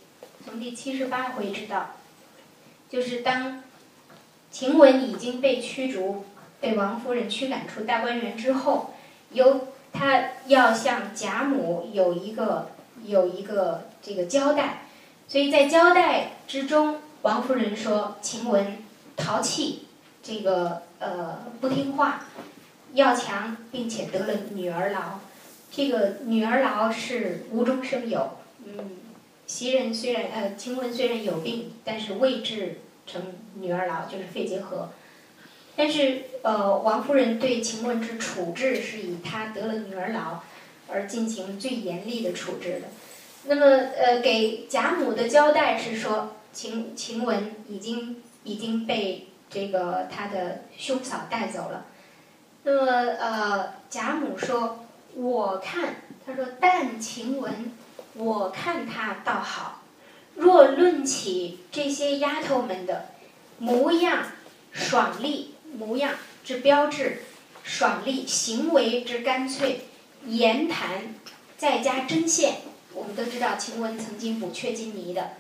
从第七十八回知道。就是当晴雯已经被驱逐、被王夫人驱赶出大观园之后，由他要向贾母有一个有一个这个交代，所以在交代之中，王夫人说晴雯淘气，这个呃不听话，要强，并且得了女儿痨，这个女儿痨是无中生有，嗯。袭人虽然呃，晴雯虽然有病，但是未治成女儿痨，就是肺结核。但是呃，王夫人对晴雯之处置是以她得了女儿痨而进行最严厉的处置的。那么呃，给贾母的交代是说，晴晴雯已经已经被这个她的兄嫂带走了。那么呃，贾母说，我看，他说，但晴雯。我看她倒好，若论起这些丫头们的模样、爽利模样之标志，爽利行为之干脆，言谈再加针线，我们都知道晴雯曾经补缺金泥的，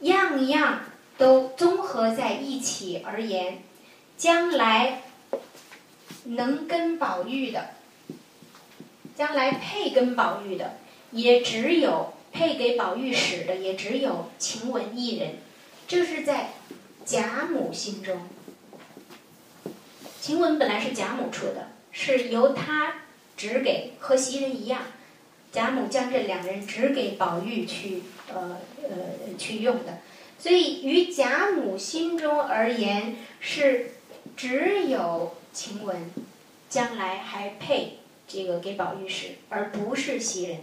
样样都综合在一起而言，将来能跟宝玉的，将来配跟宝玉的，也只有。配给宝玉使的也只有晴雯一人，这是在贾母心中。晴雯本来是贾母出的，是由她指给和袭人一样，贾母将这两人指给宝玉去呃呃去用的，所以于贾母心中而言是只有晴雯将来还配这个给宝玉使，而不是袭人。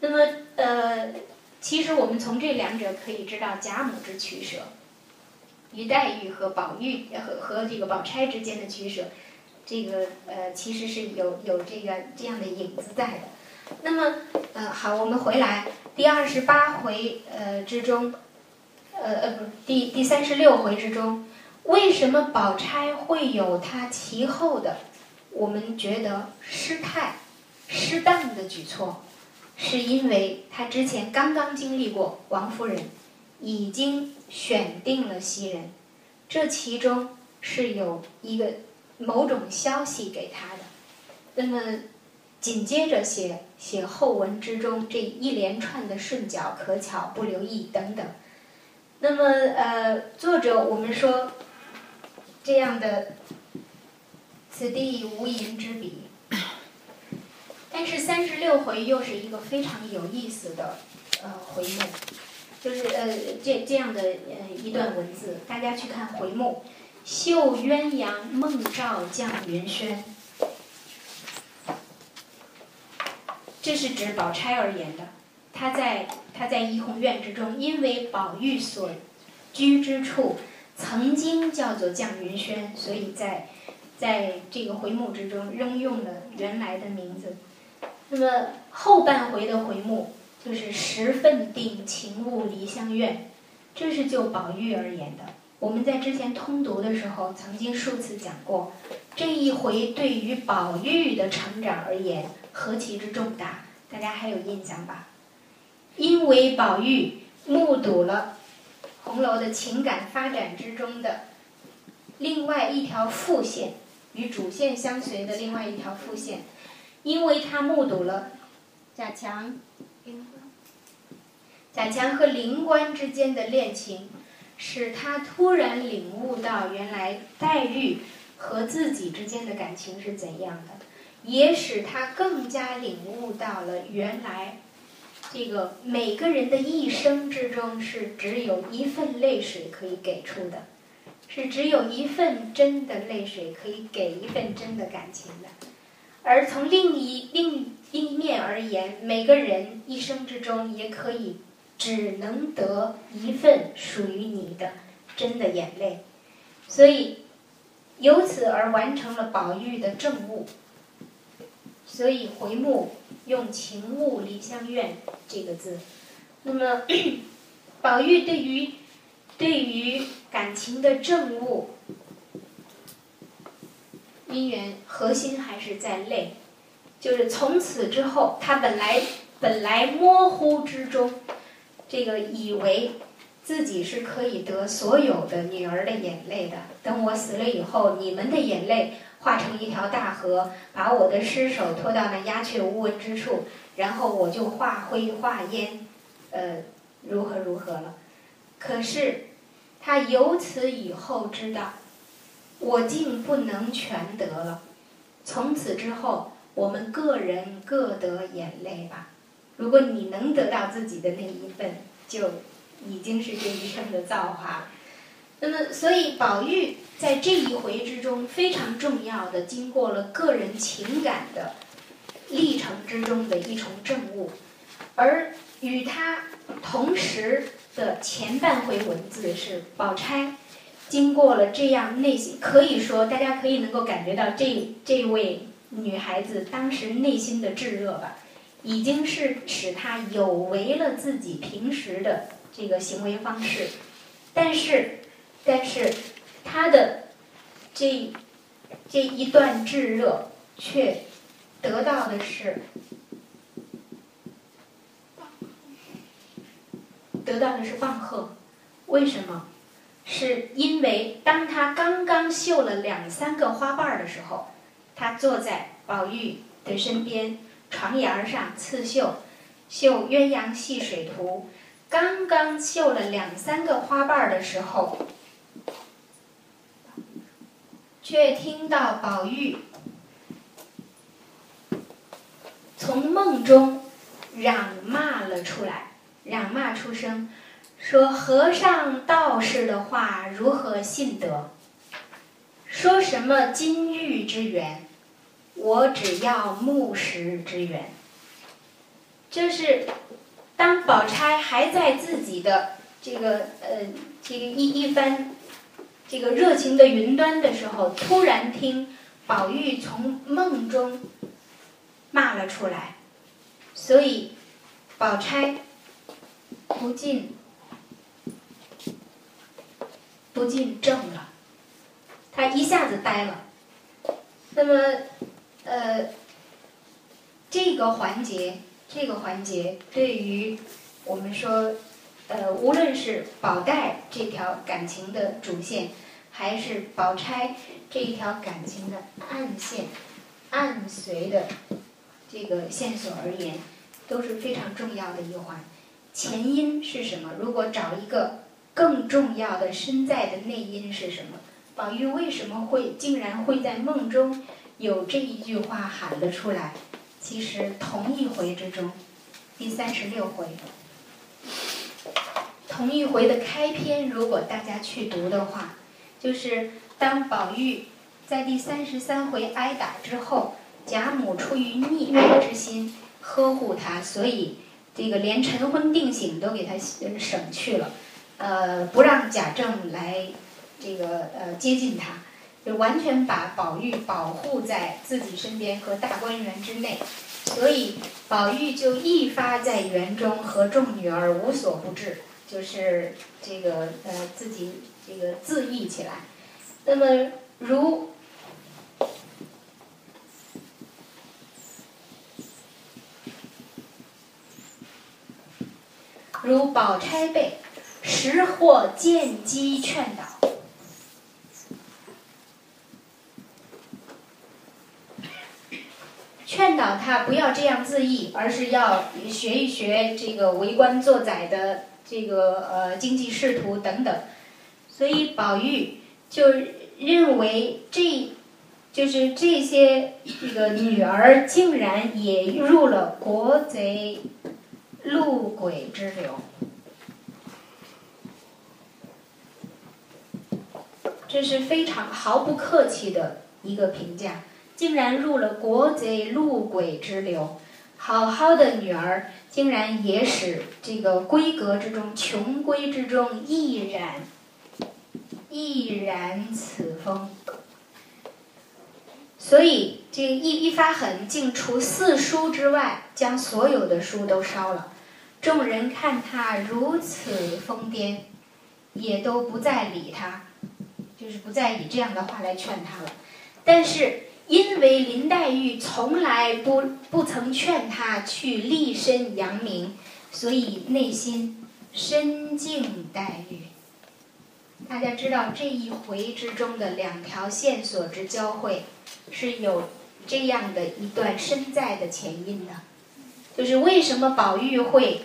那么呃，其实我们从这两者可以知道贾母之取舍。于黛玉和宝玉和和这个宝钗之间的取舍，这个呃其实是有有这个这样的影子在的。那么呃好，我们回来第二十八回呃之中，呃呃不第第三十六回之中，为什么宝钗会有她其后的我们觉得失态、失当的举措？是因为他之前刚刚经历过王夫人。已经选定了袭人，这其中是有一个某种消息给他的。那么紧接着写写后文之中这一连串的顺脚、可巧、不留意等等。那么呃，作者我们说这样的此地无银之笔，但是三十六回又是一个非常有意思的呃回目。就是呃，这这样的呃一段文字，大家去看回目，《绣鸳鸯梦照绛云轩》，这是指宝钗而言的。她在她在怡红院之中，因为宝玉所居之处曾经叫做绛云轩，所以在在这个回目之中仍用了原来的名字。那么后半回的回目。就是十分定情物离香院，这是就宝玉而言的。我们在之前通读的时候，曾经数次讲过，这一回对于宝玉的成长而言何其之重大，大家还有印象吧？因为宝玉目睹了红楼的情感发展之中的另外一条副线，与主线相随的另外一条副线，因为他目睹了贾强。贾强和灵官之间的恋情，使他突然领悟到原来黛玉和自己之间的感情是怎样的，也使他更加领悟到了原来这个每个人的一生之中是只有一份泪水可以给出的，是只有一份真的泪水可以给一份真的感情的，而从另一另。一面而言，每个人一生之中也可以只能得一份属于你的真的眼泪，所以由此而完成了宝玉的正悟。所以回目用“情物梨香院”这个字。那么，宝玉对于对于感情的正悟，姻缘核心还是在泪。就是从此之后，他本来本来模糊之中，这个以为自己是可以得所有的女儿的眼泪的。等我死了以后，你们的眼泪化成一条大河，把我的尸首拖到那鸦雀无闻之处，然后我就化灰化烟，呃，如何如何了。可是他由此以后知道，我竟不能全得了。从此之后。我们个人各得眼泪吧。如果你能得到自己的那一份，就已经是这一生的造化了。那么，所以宝玉在这一回之中非常重要的，经过了个人情感的历程之中的一重证悟，而与他同时的前半回文字是宝钗经过了这样内心，可以说大家可以能够感觉到这这位。女孩子当时内心的炙热吧，已经是使她有违了自己平时的这个行为方式，但是，但是，她的这这一段炙热却得到的是得到的是棒喝，为什么？是因为当他刚刚绣了两三个花瓣儿的时候。他坐在宝玉的身边，床沿上刺绣，绣鸳鸯戏水图。刚刚绣了两三个花瓣儿的时候，却听到宝玉从梦中嚷骂了出来，嚷骂出声，说：“和尚道士的话如何信得？说什么金玉之缘，我只要木石之缘。”就是当宝钗还在自己的这个呃这个一一番这个热情的云端的时候，突然听宝玉从梦中骂了出来，所以宝钗不禁不禁怔了，他一下子呆了。那么呃这个环节。这个环节对于我们说，呃，无论是宝黛这条感情的主线，还是宝钗这一条感情的暗线、暗随的这个线索而言，都是非常重要的一环。前因是什么？如果找一个更重要的身在的内因是什么？宝玉为什么会竟然会在梦中有这一句话喊了出来？其实同一回之中，第三十六回，同一回的开篇，如果大家去读的话，就是当宝玉在第三十三回挨打之后，贾母出于溺爱之心呵护他，所以这个连晨昏定省都给他省去了，呃，不让贾政来这个呃接近他。就完全把宝玉保护在自己身边和大观园之内，所以宝玉就一发在园中和众女儿无所不至，就是这个呃自己这个自缢起来。那么如如宝钗被识货见机劝导。劝导他不要这样自缢，而是要学一学这个为官做宰的这个呃经济仕途等等。所以宝玉就认为这，就是这些这个女儿竟然也入了国贼路鬼之流，这是非常毫不客气的一个评价。竟然入了国贼路鬼之流，好好的女儿竟然也使这个闺阁之中穷闺之中亦然，亦然此风。所以这一一发狠，竟除四书之外，将所有的书都烧了。众人看他如此疯癫，也都不再理他，就是不再以这样的话来劝他了。但是。因为林黛玉从来不不曾劝他去立身扬名，所以内心深敬黛玉。大家知道这一回之中的两条线索之交汇，是有这样的一段深在的前因的，就是为什么宝玉会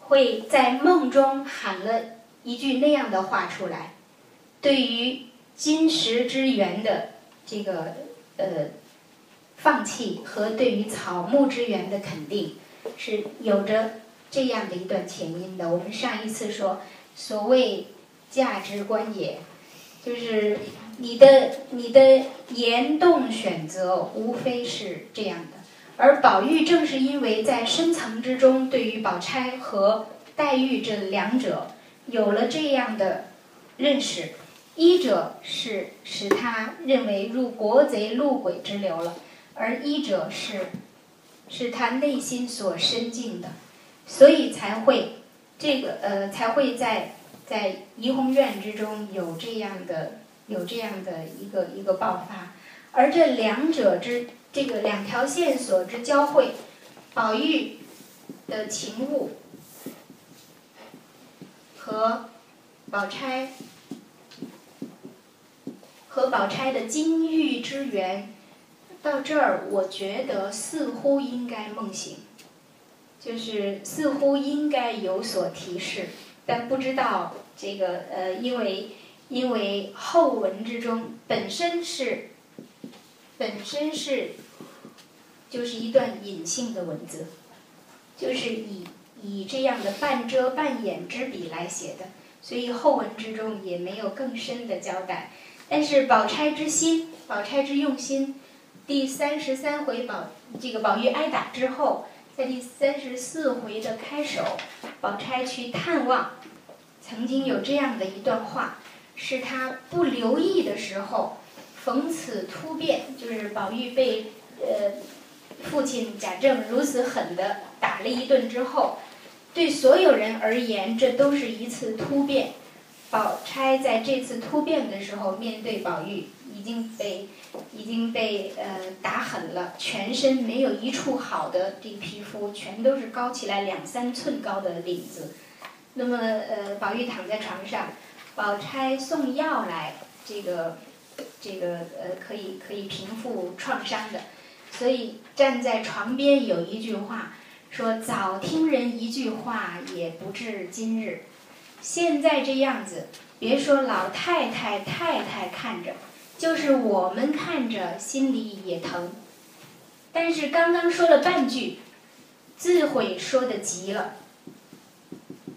会在梦中喊了一句那样的话出来，对于金石之缘的这个。呃，放弃和对于草木之源的肯定，是有着这样的一段前因的。我们上一次说，所谓价值观也，就是你的你的言动选择，无非是这样的。而宝玉正是因为在深层之中，对于宝钗和黛玉这两者有了这样的认识。一者是使他认为入国贼路鬼之流了，而一者是是他内心所深敬的，所以才会这个呃才会在在怡红院之中有这样的有这样的一个一个爆发，而这两者之这个两条线索之交汇，宝玉的情物和宝钗。和宝钗的金玉之缘，到这儿，我觉得似乎应该梦醒。就是似乎应该有所提示，但不知道这个呃，因为因为后文之中本身是本身是就是一段隐性的文字，就是以以这样的半遮半掩之笔来写的，所以后文之中也没有更深的交代。但是宝钗之心，宝钗之用心，第三十三回宝这个宝玉挨打之后，在第三十四回的开首，宝钗去探望，曾经有这样的一段话，是他不留意的时候，逢此突变，就是宝玉被呃父亲贾政如此狠的打了一顿之后，对所有人而言，这都是一次突变。宝钗在这次突变的时候，面对宝玉，已经被已经被呃打狠了，全身没有一处好的这皮肤，全都是高起来两三寸高的领子。那么呃，宝玉躺在床上，宝钗送药来，这个这个呃可以可以平复创伤的。所以站在床边有一句话说：“早听人一句话，也不至今日。”现在这样子，别说老太太、太太看着，就是我们看着心里也疼。但是刚刚说了半句，自悔说的急了，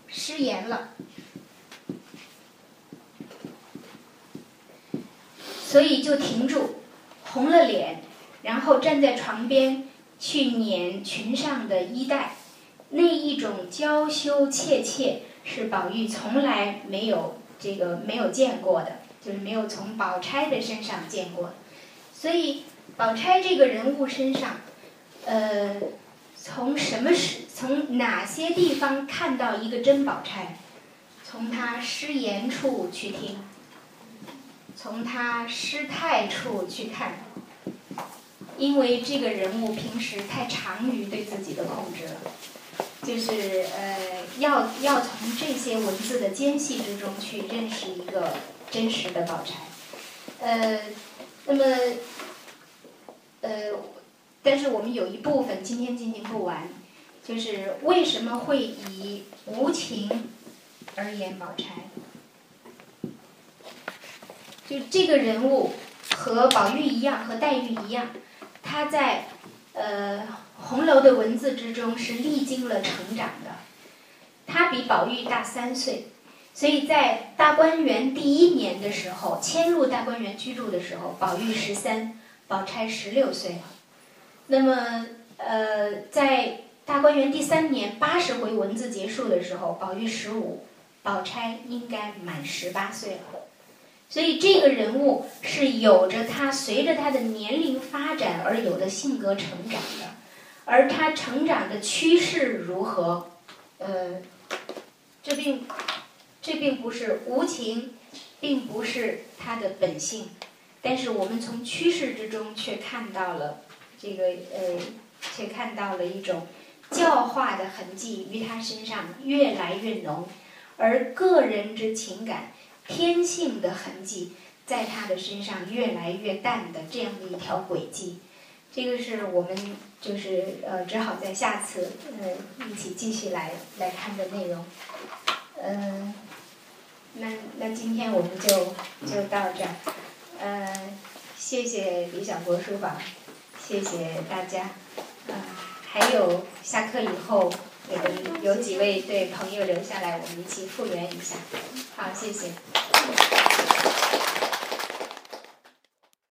失言了，所以就停住，红了脸，然后站在床边去捻裙上的衣带，那一种娇羞怯怯。是宝玉从来没有这个没有见过的，就是没有从宝钗的身上见过。所以，宝钗这个人物身上，呃，从什么时从哪些地方看到一个真宝钗？从她失言处去听，从她失态处去看。因为这个人物平时太长于对自己的控制了。就是呃，要要从这些文字的间隙之中去认识一个真实的宝钗，呃，那么呃，但是我们有一部分今天进行不完，就是为什么会以无情而言宝钗？就这个人物和宝玉一样，和黛玉一样，他在呃。红楼的文字之中是历经了成长的，他比宝玉大三岁，所以在大观园第一年的时候，迁入大观园居住的时候，宝玉十三，宝钗十六岁了。那么，呃，在大观园第三年八十回文字结束的时候，宝玉十五，宝钗应该满十八岁了。所以这个人物是有着他随着他的年龄发展而有的性格成长的。而他成长的趋势如何？呃，这并这并不是无情，并不是他的本性，但是我们从趋势之中却看到了这个呃，却看到了一种教化的痕迹于他身上越来越浓，而个人之情感、天性的痕迹在他的身上越来越淡的这样的一条轨迹。这个是我们就是呃，只好在下次呃一起继续来来看的内容。嗯，那那今天我们就就到这儿。呃，谢谢李小博书房，谢谢大家。嗯，还有下课以后，有有几位对朋友留下来，我们一起复原一下。好，谢谢。